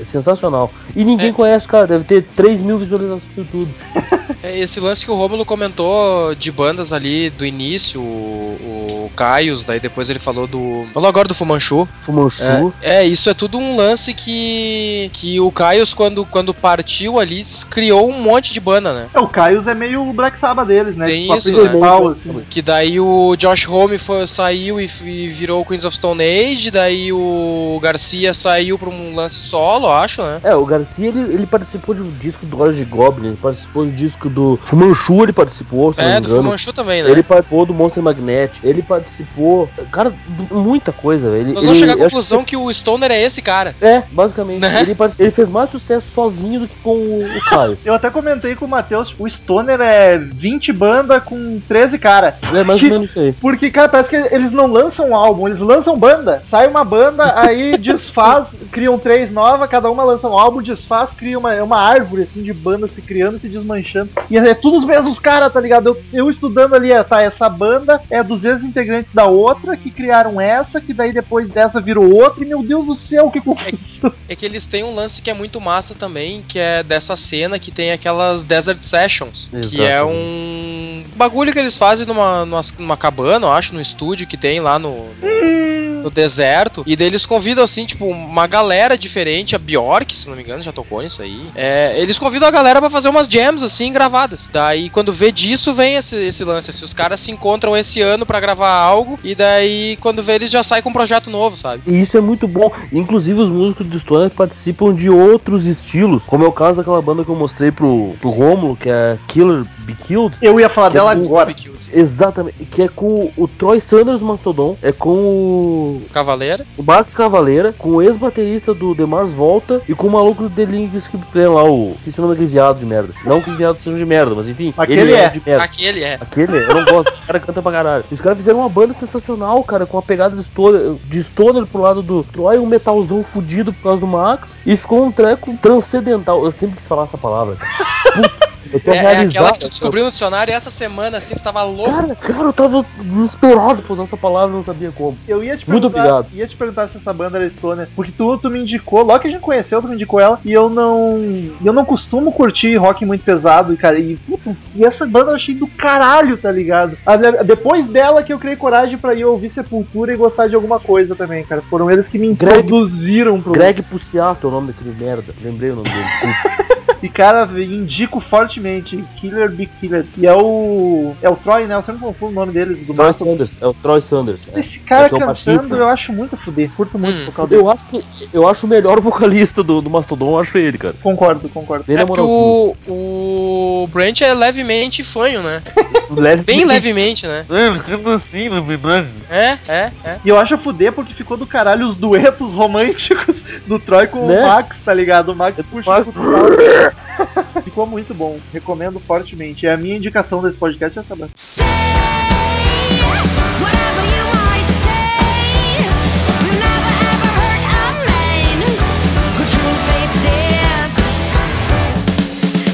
É sensacional. E ninguém É. conhece, cara. Deve ter 3 mil visualizações no YouTube. [laughs] É, Esse lance que o Rômulo comentou de bandas ali do início, o, o Caios, daí depois ele falou do. Falou agora do Fumanchu. Fumanchu. É, é, isso é tudo um lance que. que o Caios, quando, quando partiu ali, criou um monte de banda, né? É, o Caios é meio o Black Sabbath deles, né? Tem Tipo, isso, principal, né? assim. Que daí o Josh Homme foi- saiu e, e virou o Queens of Stone Age, daí o Garcia saiu pra um lance solo, acho, né? É, o Garcia ele, ele participou de um disco do Orange Goblin, ele participou do disco do Fumanchu, ele participou, se não É, me do engano. Fumanchu também, né? Ele participou do Monster Magnet, ele participou. Cara, muita coisa, velho. Ele- Nós vamos ele- chegar à conclusão que o Stoner é esse cara. que- É, basicamente. Né? Ele, ele fez mais sucesso sozinho do que com o, o Caio. [laughs] Eu até comentei com o Matheus, o Stoner é 20 banda com 13 cara. É mais ou menos isso aí. Porque, cara, parece que eles não lançam um álbum, eles lançam banda. Sai uma banda, aí [laughs] desfaz, criam três novas, cada uma lança um álbum, desfaz, cria uma, é uma árvore, assim, de banda se criando e se desmanchando. E é tudo os mesmos caras, tá ligado? Eu, eu estudando ali, é, tá, essa banda é dos ex-integrantes da outra, que criaram essa, que daí depois dessa virou outra, e meu Deus do céu, que confusão. [laughs] É que eles têm um lance que é muito massa também, que é dessa cena que tem aquelas Desert Sessions, que é Exatamente. um bagulho que eles fazem numa, numa, numa cabana, eu acho, no estúdio que tem lá no, no, no deserto, e daí eles convidam, assim, tipo, uma galera diferente, a Bjork, se não me engano, já tocou nisso aí. É, eles convidam a galera pra fazer umas jams, assim, gravadas. Daí, quando vê disso, vem esse, esse lance, se os caras se encontram esse ano pra gravar algo, e daí, quando vê, eles já saem com um projeto novo, sabe? E isso é muito bom. Inclusive, os músicos do Stoner participam de outros estilos, como é o caso daquela banda que eu mostrei pro, pro Romulo, que é Killer Be Killed. Eu ia falar dela Eu- agora. Exatamente, que é com o Troy Sanders Mastodon, é com o, Cavaleira. o Max Cavaleira, com o ex-baterista do The Mars Volta e com o maluco do The Link Skip Plan lá, o. Esqueci o nome daquele viado de merda. Não que os viados sejam de merda, mas enfim. Aquele ele é. de merda. Aquele é. Aquele, eu não gosto, o cara canta pra caralho. E os caras fizeram uma banda sensacional, cara, com uma pegada de stoner, de stoner pro lado do Troy, um metalzão fudido por causa do Max, e ficou um treco transcendental. Eu sempre quis falar essa palavra. Puta, eu tô É, é aquela realizado. que eu descobri no dicionário essa semana, assim, tu tava louco. Cara, cara, eu tava desesperado por usar essa palavra não sabia como. Eu ia te Muito obrigado. ia te perguntar se essa banda era Stoner, porque tu, tu me indicou, logo que a gente conheceu, tu me indicou ela, e eu não. Eu não costumo curtir rock muito pesado, e cara, e, putz, e essa banda eu achei do caralho, tá ligado? Depois dela que eu criei coragem pra ir ouvir Sepultura e gostar de alguma coisa também, cara. Foram eles que me Greg- introduziram pro. Greg Puciato é o nome daquele merda. Lembrei o nome dele. [laughs] E cara, indico fortemente Killer Be Killer. E é o. É o Troy, né? Eu sempre confundo o nome deles, do Troy. Sanders, é o Troy Sanders. é. Esse cara É que é cantando eu acho muito a fuder. Curto muito Hum. o vocal dele. Eu acho, que, eu acho o melhor [laughs] vocalista do, do Mastodon, eu acho ele, cara. Concordo, concordo. Bem É moralzinha. o, o Brent é levemente fanho, né? [laughs] Bem levemente, né? Ele canta assim, na verdade. É, é, é. E eu acho a fuder porque ficou do caralho os duetos [laughs] românticos do Troy com Né? o Max, tá ligado? O Max puxa Max- o guitarra. Ficou muito bom, recomendo fortemente. É a minha indicação desse podcast essa banda. Whatever you might say, you never ever hurt a man who truly faced it.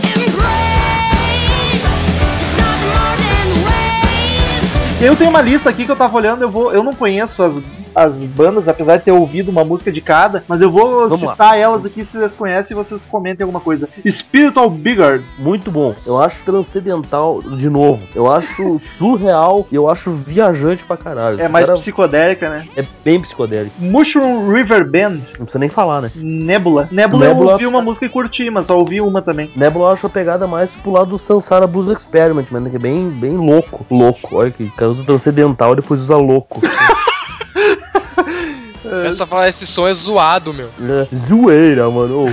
Embrace is nothing more than waste. E aí eu tenho uma lista aqui que eu tava olhando, eu vou. Eu não conheço as, as bandas, apesar de ter ouvido uma música de cada, mas eu vou Vamos lá. citar elas aqui se vocês conhecem e vocês comentem alguma coisa. Spiritual Bigard. Muito bom. Eu acho transcendental, de novo. Eu acho [laughs] surreal e eu acho viajante pra caralho. É mais cara psicodélica, né? É bem psicodélico. Mushroom River Band. Não precisa nem falar, né? Nebula. Nebula, eu Nebula- ouvi uma música e curti, mas só ouvi uma também. Nebula eu acho a pegada mais pro lado do Sansara Blues Experiment, mano, que é bem, bem louco. Louco. Olha que cara usa transcendental e depois usa louco. [laughs] Essa, esse som é zoado, meu. É, Zoeira, mano.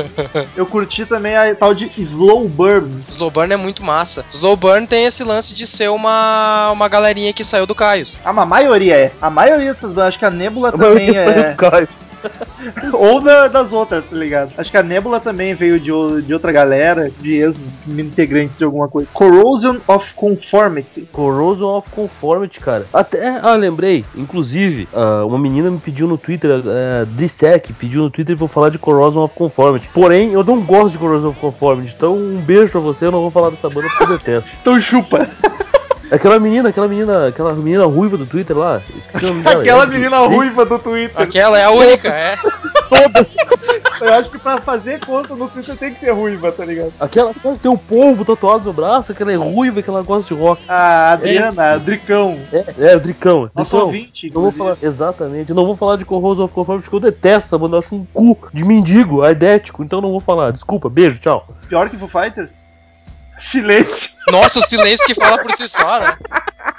[laughs] Eu curti também a tal de Slow Burn. Slow Burn é muito massa. Slow Burn tem esse lance de ser uma, uma galerinha que saiu do Caios. Ah, mas a maioria é. A maioria acho que a Nebula a também saiu é. do Caio. [laughs] Ou da- das outras, tá ligado? Acho que a Nebula também veio de, de outra galera, de ex-integrantes de alguma coisa. Corrosion of Conformity. Corrosion of Conformity, cara. Até, ah, lembrei. Inclusive, ah, uma menina me pediu no Twitter, é, Dissec, pediu no Twitter pra eu falar de Corrosion of Conformity. Porém, eu não gosto de Corrosion of Conformity, então um beijo pra você, eu não vou falar dessa banda porque eu detesto. [laughs] Então chupa. Aquela menina, aquela menina, aquela menina ruiva do Twitter lá, esqueci o nome dela. Aquela É, menina ruiva do Twitter. Aquela é a única, é. [laughs] Todas. Eu acho que pra fazer conta no Twitter tem que ser ruiva, tá ligado? Aquela que tem o povo tatuado no braço, aquela é ruiva, que ela gosta de rock. A Adriana, a Dricão. É, é o Dricão. Nosso Dricão. ouvinte, Não vou falar, exatamente, eu não vou falar de Corrosion of Conformity porque eu detesto essa banda, eu acho um cu de mendigo, aidético, então não vou falar. Desculpa, beijo, tchau. Pior que Foo Fighters? Silêncio. Nossa, o silêncio que fala por si só, né?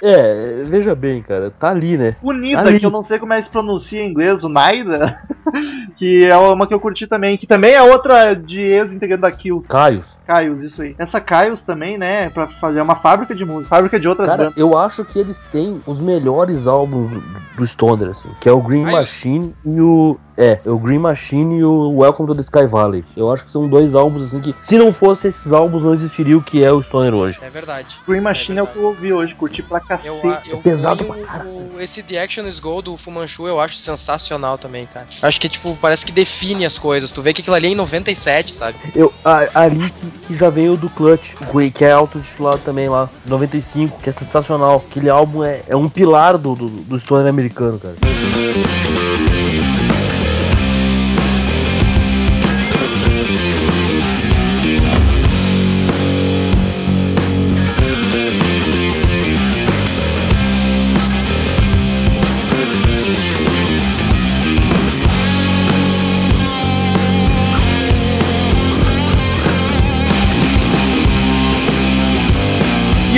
É, veja bem, cara, tá ali, né? Unida, Ali. que eu não sei como é que se pronuncia em inglês, o Naida. [laughs] que é uma que eu curti também. Que também é outra de ex-integrante da Kills. Caios. Caios, isso aí. Essa Caios também, né? Pra fazer uma fábrica de música. Fábrica de outras Cara, bandas. eu acho que eles têm os melhores álbuns do, do Stoner, assim, que é o Green Caios. Machine e o. É, é o Green Machine e o Welcome to the Sky Valley. Eu acho que são dois álbuns, assim, que se não fossem esses álbuns, não existiria o que é o Stoner hoje. É verdade. Green Machine é, o verdade. que eu ouvi hoje, curti pra Eu, cacete. a- eu pesado ponho pra caralho. o- Esse The Action is Go do Fumanchu eu acho sensacional também, cara. Acho que, tipo, parece que define as coisas. Tu vê que aquilo ali é em 97, sabe? Eu, a- ali que, que já veio do Clutch, que é autotitulado também lá, 95, que é sensacional. Aquele álbum é, é um pilar do, do, do Stoner americano, cara.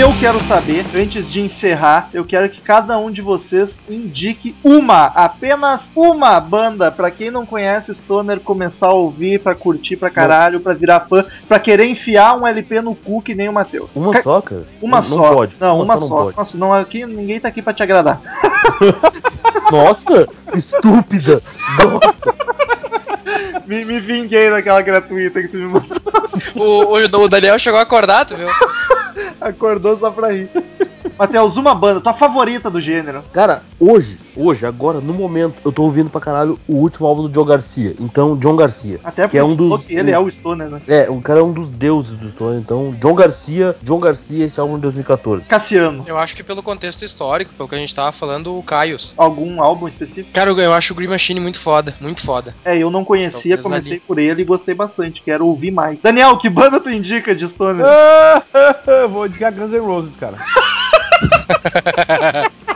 Eu quero saber, antes de encerrar, eu quero que cada um de vocês indique uma, apenas uma banda pra quem não conhece Stoner começar a ouvir, pra curtir pra caralho, pra virar fã, pra querer enfiar um LP no cu que nem o Matheus. Uma Ca- só, cara? Uma não, só. Não pode. Não, uma, não só. pode. Nossa, não, aqui ninguém tá aqui pra te agradar. [laughs] Nossa, estúpida. Nossa. Me, me vinguei daquela gratuita que tu me mandou. O, o, o Daniel chegou a acordar, tu viu? [laughs] Acordou só pra rir. Matheus, uma banda, tua favorita do gênero. Cara, hoje, hoje, agora, no momento, eu tô ouvindo pra caralho o último álbum do John Garcia. Então, John Garcia. Até porque Que é um dos- que ele é o Stoner, né? É, o cara é um dos deuses do Stone. Então, John Garcia, John Garcia, esse álbum de 2014. Cassiano, Eu acho que pelo contexto histórico, pelo que a gente tava falando, o Caios. algum álbum específico? Cara, eu acho o Green Machine muito foda, muito foda. É, eu não conhecia, Talvez comecei ali. por ele e gostei bastante. Quero ouvir mais. Daniel, que banda tu indica de Stoner? [laughs] Vou indicar Guns N' Roses, cara. [laughs]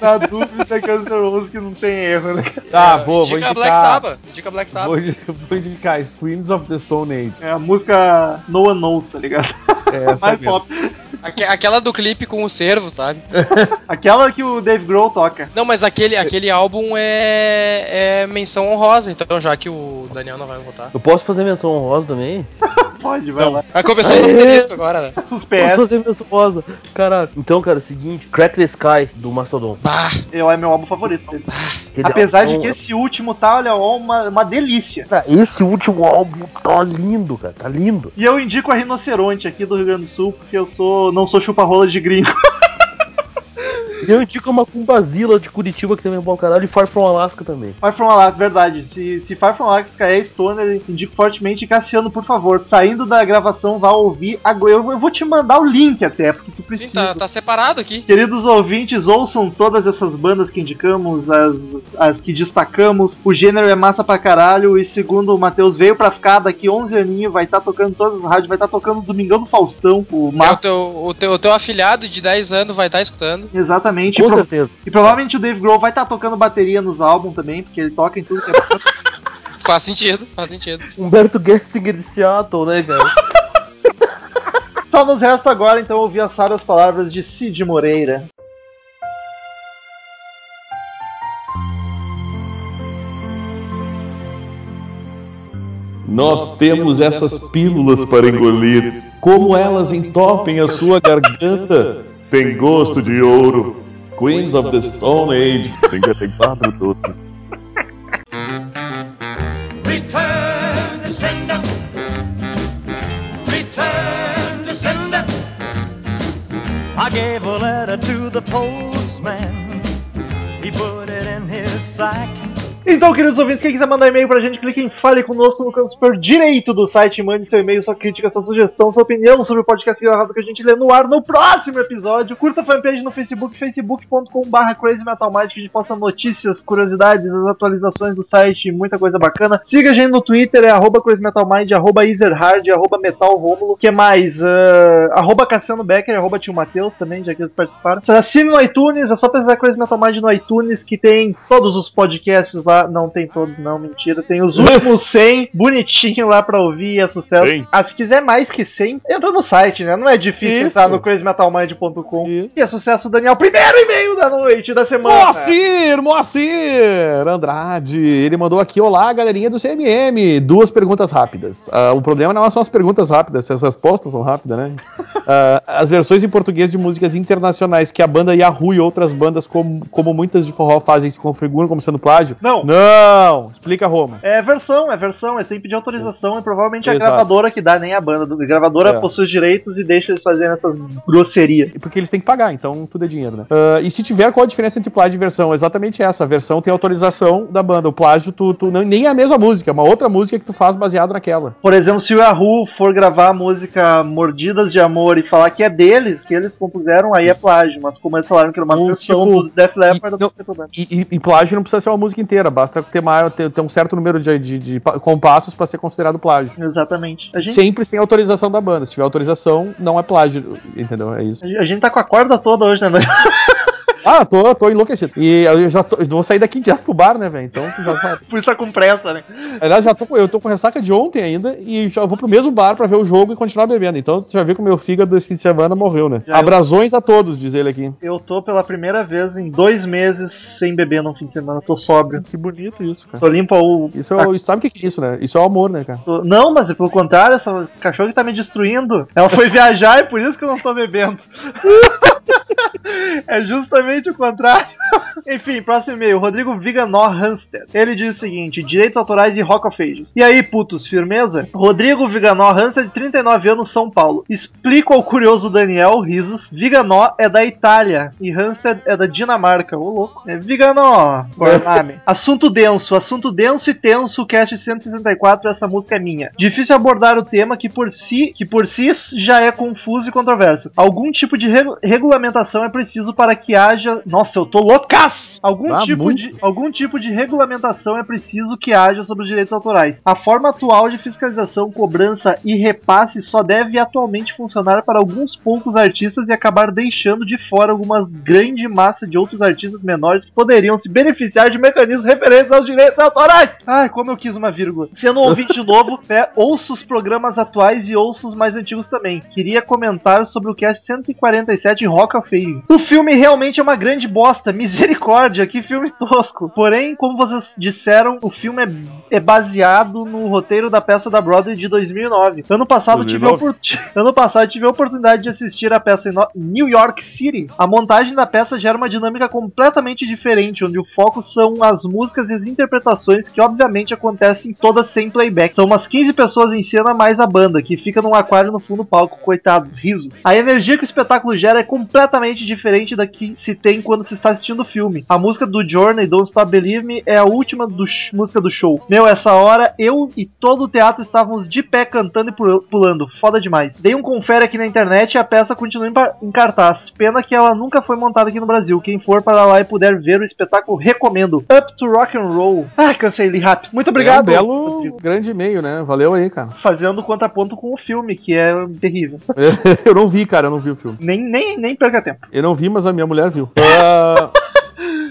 Na dúvida, Guns N' Roses que não tem erro, né? Tá, vou, vou Indica indicar. Black Sabbath. Indica Black Sabbath. Vou, vou indicar Queens of the Stone Age. É a música No One Knows, tá ligado? É essa Mais mesmo. pop. Aque- aquela do clipe com o servo, sabe? [laughs] Aquela que o Dave Grohl toca. Não, mas aquele, aquele álbum é, é menção honrosa, então já que o Daniel não vai votar. Eu posso fazer menção honrosa também? [laughs] Pode, vai lá. Vai começar o asterisco agora, né? Os Posso PS fazer menção honrosa? Caralho. Então, cara, é o seguinte: Crack the Sky, do Mastodon. Bah, é meu álbum favorito. Aquele Apesar de que esse último tá, olha, uma, uma delícia. Cara, esse último álbum tá lindo, cara. Tá lindo. E eu indico a Rinoceronte aqui do Rio Grande do Sul, porque eu sou não sou chupa-rola de gringo. [laughs] Eu indico uma Cumbazila de Curitiba, que também é bom caralho, e Far From Alaska também. Far From Alaska, verdade. Se, se Far From Alaska é Stoner, indico fortemente. Cassiano, por favor, saindo da gravação, vá ouvir agora. Eu, eu vou te mandar o link até, porque tu sim, precisa. tá, tá separado aqui. Queridos ouvintes, ouçam todas essas bandas que indicamos, as, as que destacamos. O gênero é massa pra caralho. E segundo o Matheus, veio pra ficar daqui 11 aninhos, vai estar tocando em todas as rádios, vai estar tocando Domingão do Faustão. O É, o, teu, o, teu, o teu afilhado de 10 anos vai estar escutando. exatamente. E, Com certeza. e provavelmente o Dave Grohl vai estar tocando bateria nos álbuns também, porque ele toca em tudo que é. [laughs] Faz sentido, faz sentido. Humberto Gessinger de Seattle, né, cara? [laughs] Só nos resta agora, então, ouvir as sábias palavras de Cid Moreira. Nós temos essas pílulas para engolir. Como elas entopem a sua garganta, tem gosto de ouro. Queens of the Stone Age, [laughs] 54 doces. Return to sender. Return to sender. I gave a letter to the postman. Então, queridos ouvintes, quem quiser mandar e-mail pra gente, clique em Fale Conosco no canto superior direito do site. Mande seu e-mail, sua crítica, sua sugestão, sua opinião sobre o podcast gravado que a gente lê no ar no próximo episódio. Curta a fanpage no Facebook, facebook.com.br Crazy Metal Mind, que a gente posta notícias, curiosidades, as atualizações do site, muita coisa bacana. Siga a gente no Twitter, é arroba Crazy Metal Mind, arroba Ezerhard, arroba Metal Rômulo. que mais? Ah, arroba Cassiano Becker, arroba Tio Matheus também, já que eles participaram. Assine no iTunes, é só pesquisar Crazy Metal Mind no iTunes, que tem todos os podcasts lá. Não tem todos, não, mentira. Tem os últimos 100 bonitinho lá pra ouvir, é sucesso. Ah, se quiser mais que 100, entra no site, né? Não é difícil Isso. entrar no crazymetalmind.com. E é sucesso, Daniel. Primeiro e-mail da noite, da semana. Moacir, Moacir Andrade, ele mandou aqui, olá galerinha do CMM, duas perguntas rápidas. Ah, o problema não são as perguntas rápidas, as respostas são rápidas, né? [laughs] Ah, as versões em português de músicas internacionais que a banda Yahoo e outras bandas, como, como muitas de forró fazem, se configuram como sendo plágio? Não. Não! Explica, Roma. É versão, é versão, é sem pedir autorização, é provavelmente a Exato. gravadora que dá, nem a banda. A gravadora É. possui os direitos e deixa eles fazerem essas grosserias. Porque eles têm que pagar, então tudo é dinheiro, né? Ah, e se tiver, qual a diferença entre plágio e versão? Exatamente essa. A versão tem autorização da banda. O plágio, tu, tu não, nem é a mesma música, é uma outra música que tu faz baseado naquela. Por exemplo, se o Yahoo for gravar a música Mordidas de Amor e falar que é deles, que eles compuseram, aí é plágio. Mas como eles falaram que era uma Ou, versão tipo, do Def Leppard, e- não tem problema. E, e- e plágio não precisa ser uma música inteira, basta ter, maior, ter, ter um certo número de, de- de pa- compassos pra ser considerado plágio. Exatamente. Gente, Sempre sem autorização da banda. Se tiver autorização, não é plágio, entendeu? É isso. a gente tá com a corda toda hoje, né? Ah, tô, tô enlouquecido. E eu já tô, eu vou sair daqui direto pro bar, né, velho? Então tu já sabe. [laughs] Por isso tá com pressa, né? Aliás, já tô, com- eu tô com ressaca de ontem ainda e já vou pro mesmo bar pra ver o jogo e continuar bebendo. Então tu já vê que o meu fígado esse fim de semana morreu, né? Já Abrasões a todos, diz ele aqui. Eu tô pela primeira vez em dois meses sem beber num fim de semana. Tô sóbrio. Que bonito isso, cara. Tô limpo ao. Isso é, o- sabe o que é isso, né? Isso é o amor, né, cara? Não, mas é pelo contrário, essa cachorra que tá me destruindo. Ela foi [laughs] viajar e por isso que eu não tô bebendo. [laughs] é justamente o contrário. [laughs] Enfim, próximo e-mail. Rodrigo Viganó Hanstead. Ele diz o seguinte: direitos autorais e Rock of Ages. E aí, putos, firmeza? Rodrigo Viganó Hanstead, 39 anos, São Paulo. Explico ao curioso Daniel, risos. Viganó é da Itália e Hanstead é da Dinamarca. Ô, louco. É Viganó. Guarname. [laughs] assunto denso, assunto denso e tenso. Cast 164, essa música é minha. Difícil abordar o tema que por si, que por si já é confuso e controverso. Algum tipo de regu- regulamentação é preciso para que haja. Nossa, eu tô loucaço! Algum Ah, tipo muito. de algum tipo de regulamentação é preciso que haja sobre os direitos autorais. A forma atual de fiscalização, cobrança e repasse só deve atualmente funcionar para alguns poucos artistas e acabar deixando de fora alguma grande massa de outros artistas menores que poderiam se beneficiar de mecanismos referentes aos direitos autorais. Ai, como eu quis uma vírgula. Sendo um ouvinte [laughs] novo, é, ouço os programas atuais e ouço os mais antigos também. Queria comentar sobre o cast 147 Rock Ages. O filme realmente é uma grande bosta. Misericórdia, que filme tosco. Porém, como vocês disseram, o filme é, é baseado no roteiro da peça da Broadway de 2009. Ano passado, tive a 2009? opor- [laughs] ano passado tive a oportunidade de assistir a peça em No- New York City. A montagem da peça gera uma dinâmica completamente diferente, onde o foco são as músicas e as interpretações que obviamente acontecem todas sem playback. São umas 15 pessoas em cena mais a banda, que fica num aquário no fundo do palco, coitados, risos. A energia que o espetáculo gera é completamente diferente da que se tem quando se está assistindo o filme. A música do Journey, Don't Stop Believe Me, é a última do música do show. Meu, essa hora eu e todo o teatro estávamos de pé cantando e pul- pulando. Foda demais. Dei um confere aqui na internet e a peça continua em, em cartaz. Pena que ela nunca foi montada aqui no Brasil. Quem for para lá e puder ver o espetáculo, recomendo. Up to Rock and Roll. Ai, cansei ali rápido. Muito obrigado. É um belo Rodrigo. grande e-mail, né? Valeu aí, cara. Fazendo contraponto com o filme, que é terrível. [laughs] eu não vi, cara, eu não vi o filme. Nem, nem, nem perca tempo. Eu não vi, mas a minha mulher viu. Ah,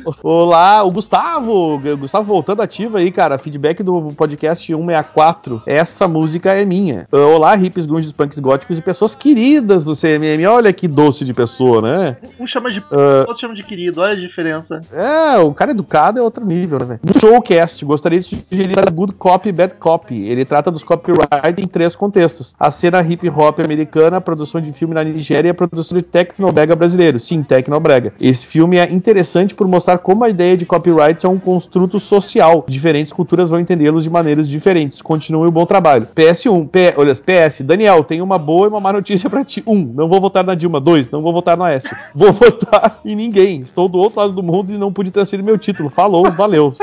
[laughs] Olá, o Gustavo. Gustavo voltando ativo aí, cara. Feedback do podcast 164. Essa música é minha. Ah, Olá, hips, grunges, punks góticos e pessoas queridas do CMM. Olha que doce de pessoa, né? Um chama de Ah. outro chama de querido, olha a diferença. É, o cara educado é outro nível, né, velho? Showcast, gostaria de sugerir a Good Copy, Bad Copy. Ele trata dos copyright em três contextos. A cena hip hop americana, a produção de filme na Nigéria e a produção de tecnobrega brasileiro. Sim, tecnobrega. Esse filme é interessante por mostrar como a ideia de copyright é um construto social. Diferentes culturas vão entendê-los de maneiras diferentes. Continue o bom trabalho. PS1, P, olha, PS, Daniel, tenho uma boa e uma má notícia pra ti. Um, não vou votar na Dilma. Dois, não vou votar no Aécio. Vou [laughs] votar em ninguém. Estou do outro lado do mundo e não pude ter sido meu título. Falou, valeus.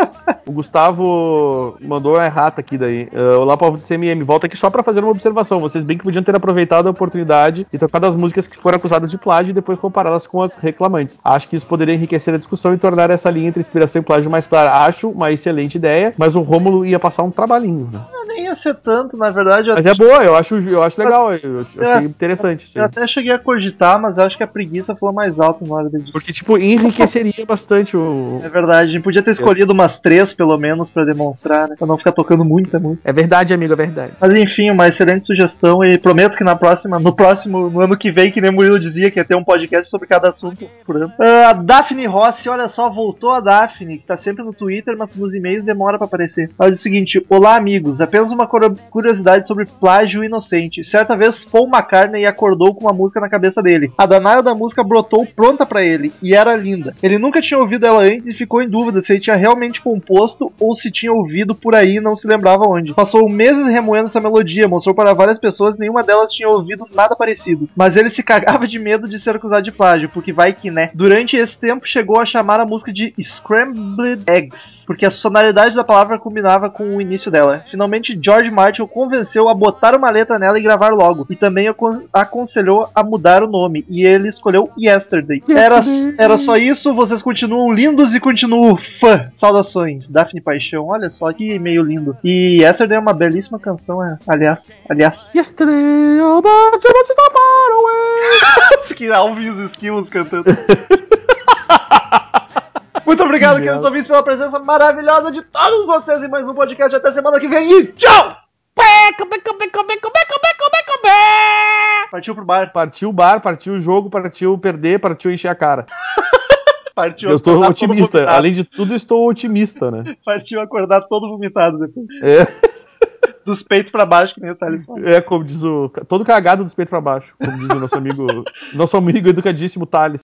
O Gustavo mandou uma errata aqui daí. Uh, Olá, povo do CMM. Volta aqui só pra fazer uma observação. Vocês bem que podiam ter aproveitado a oportunidade e tocado as músicas que foram acusadas de plágio e depois compará-las com as reclamantes. Acho que isso poderia enriquecer a discussão e tornar essa linha entre inspiração e plágio mais clara. Acho uma excelente ideia, mas o Rômulo ia passar um trabalhinho. Né? Nem ia ser tanto, na verdade. Eu, Mas é boa, eu acho, eu acho legal. Eu, eu achei É. interessante eu aí. até cheguei a cogitar, mas eu acho que a preguiça falou mais alto na hora da edição. Porque, tipo, enriqueceria bastante o. É verdade, a gente podia ter escolhido umas três, pelo menos, pra demonstrar, né? Pra não ficar tocando muita música. É verdade, amigo, é verdade. Mas enfim, uma excelente sugestão e prometo que na próxima, no próximo, no ano que vem, que nem Murilo dizia, que ia ter um podcast sobre cada assunto por ano. Ah, a Daphne Rossi, olha só, voltou a Daphne, que tá sempre no Twitter, mas nos e-mails demora pra aparecer. Ela diz o seguinte: Olá, amigos, apenas uma curiosidade sobre plágio inocente. Certa vez, Paul McCartney acordou com uma música na cabeça dele. A danada da música brotou pronta pra ele e era linda. Ele nunca tinha ouvido ela antes e ficou em dúvida se ele tinha realmente composto ou se tinha ouvido por aí e não se lembrava onde. Passou meses remoendo essa melodia, mostrou para várias pessoas nenhuma delas tinha ouvido nada parecido. Mas ele se [laughs] cagava de medo de ser acusado de plágio, porque vai que né. Durante esse tempo chegou a chamar a música de Scrambled Eggs, porque a sonoridade da palavra combinava com o início dela. Finalmente, George Martin o convenceu a botar uma letra nela e gravar logo, e também acon- aconselhou a mudar o nome, e ele escolheu Yesterday. Era, era só isso, vocês continuam lindos e continuo fã. Saudações, Daphne Paixão. Olha só que meio lindo. E Yesterday é uma belíssima canção, é. aliás. Aliás. Yesterday, [laughs] que Alvin e os esquilos cantando. [laughs] Muito obrigado, Que queridos ouvintes, pela presença maravilhosa de todos vocês em mais um podcast. Até semana que vem e tchau! Partiu pro bar. Partiu o bar, partiu o jogo, partiu perder, partiu encher a cara. [laughs] Partiu Eu estou otimista. Além de tudo, estou otimista, né? Partiu acordar todo vomitado depois. É, [laughs] Dos peitos pra baixo, que nem o Thales fala. é como diz o. Todo cagado dos peitos pra baixo, como diz o nosso amigo. [laughs] Nosso amigo educadíssimo Thales.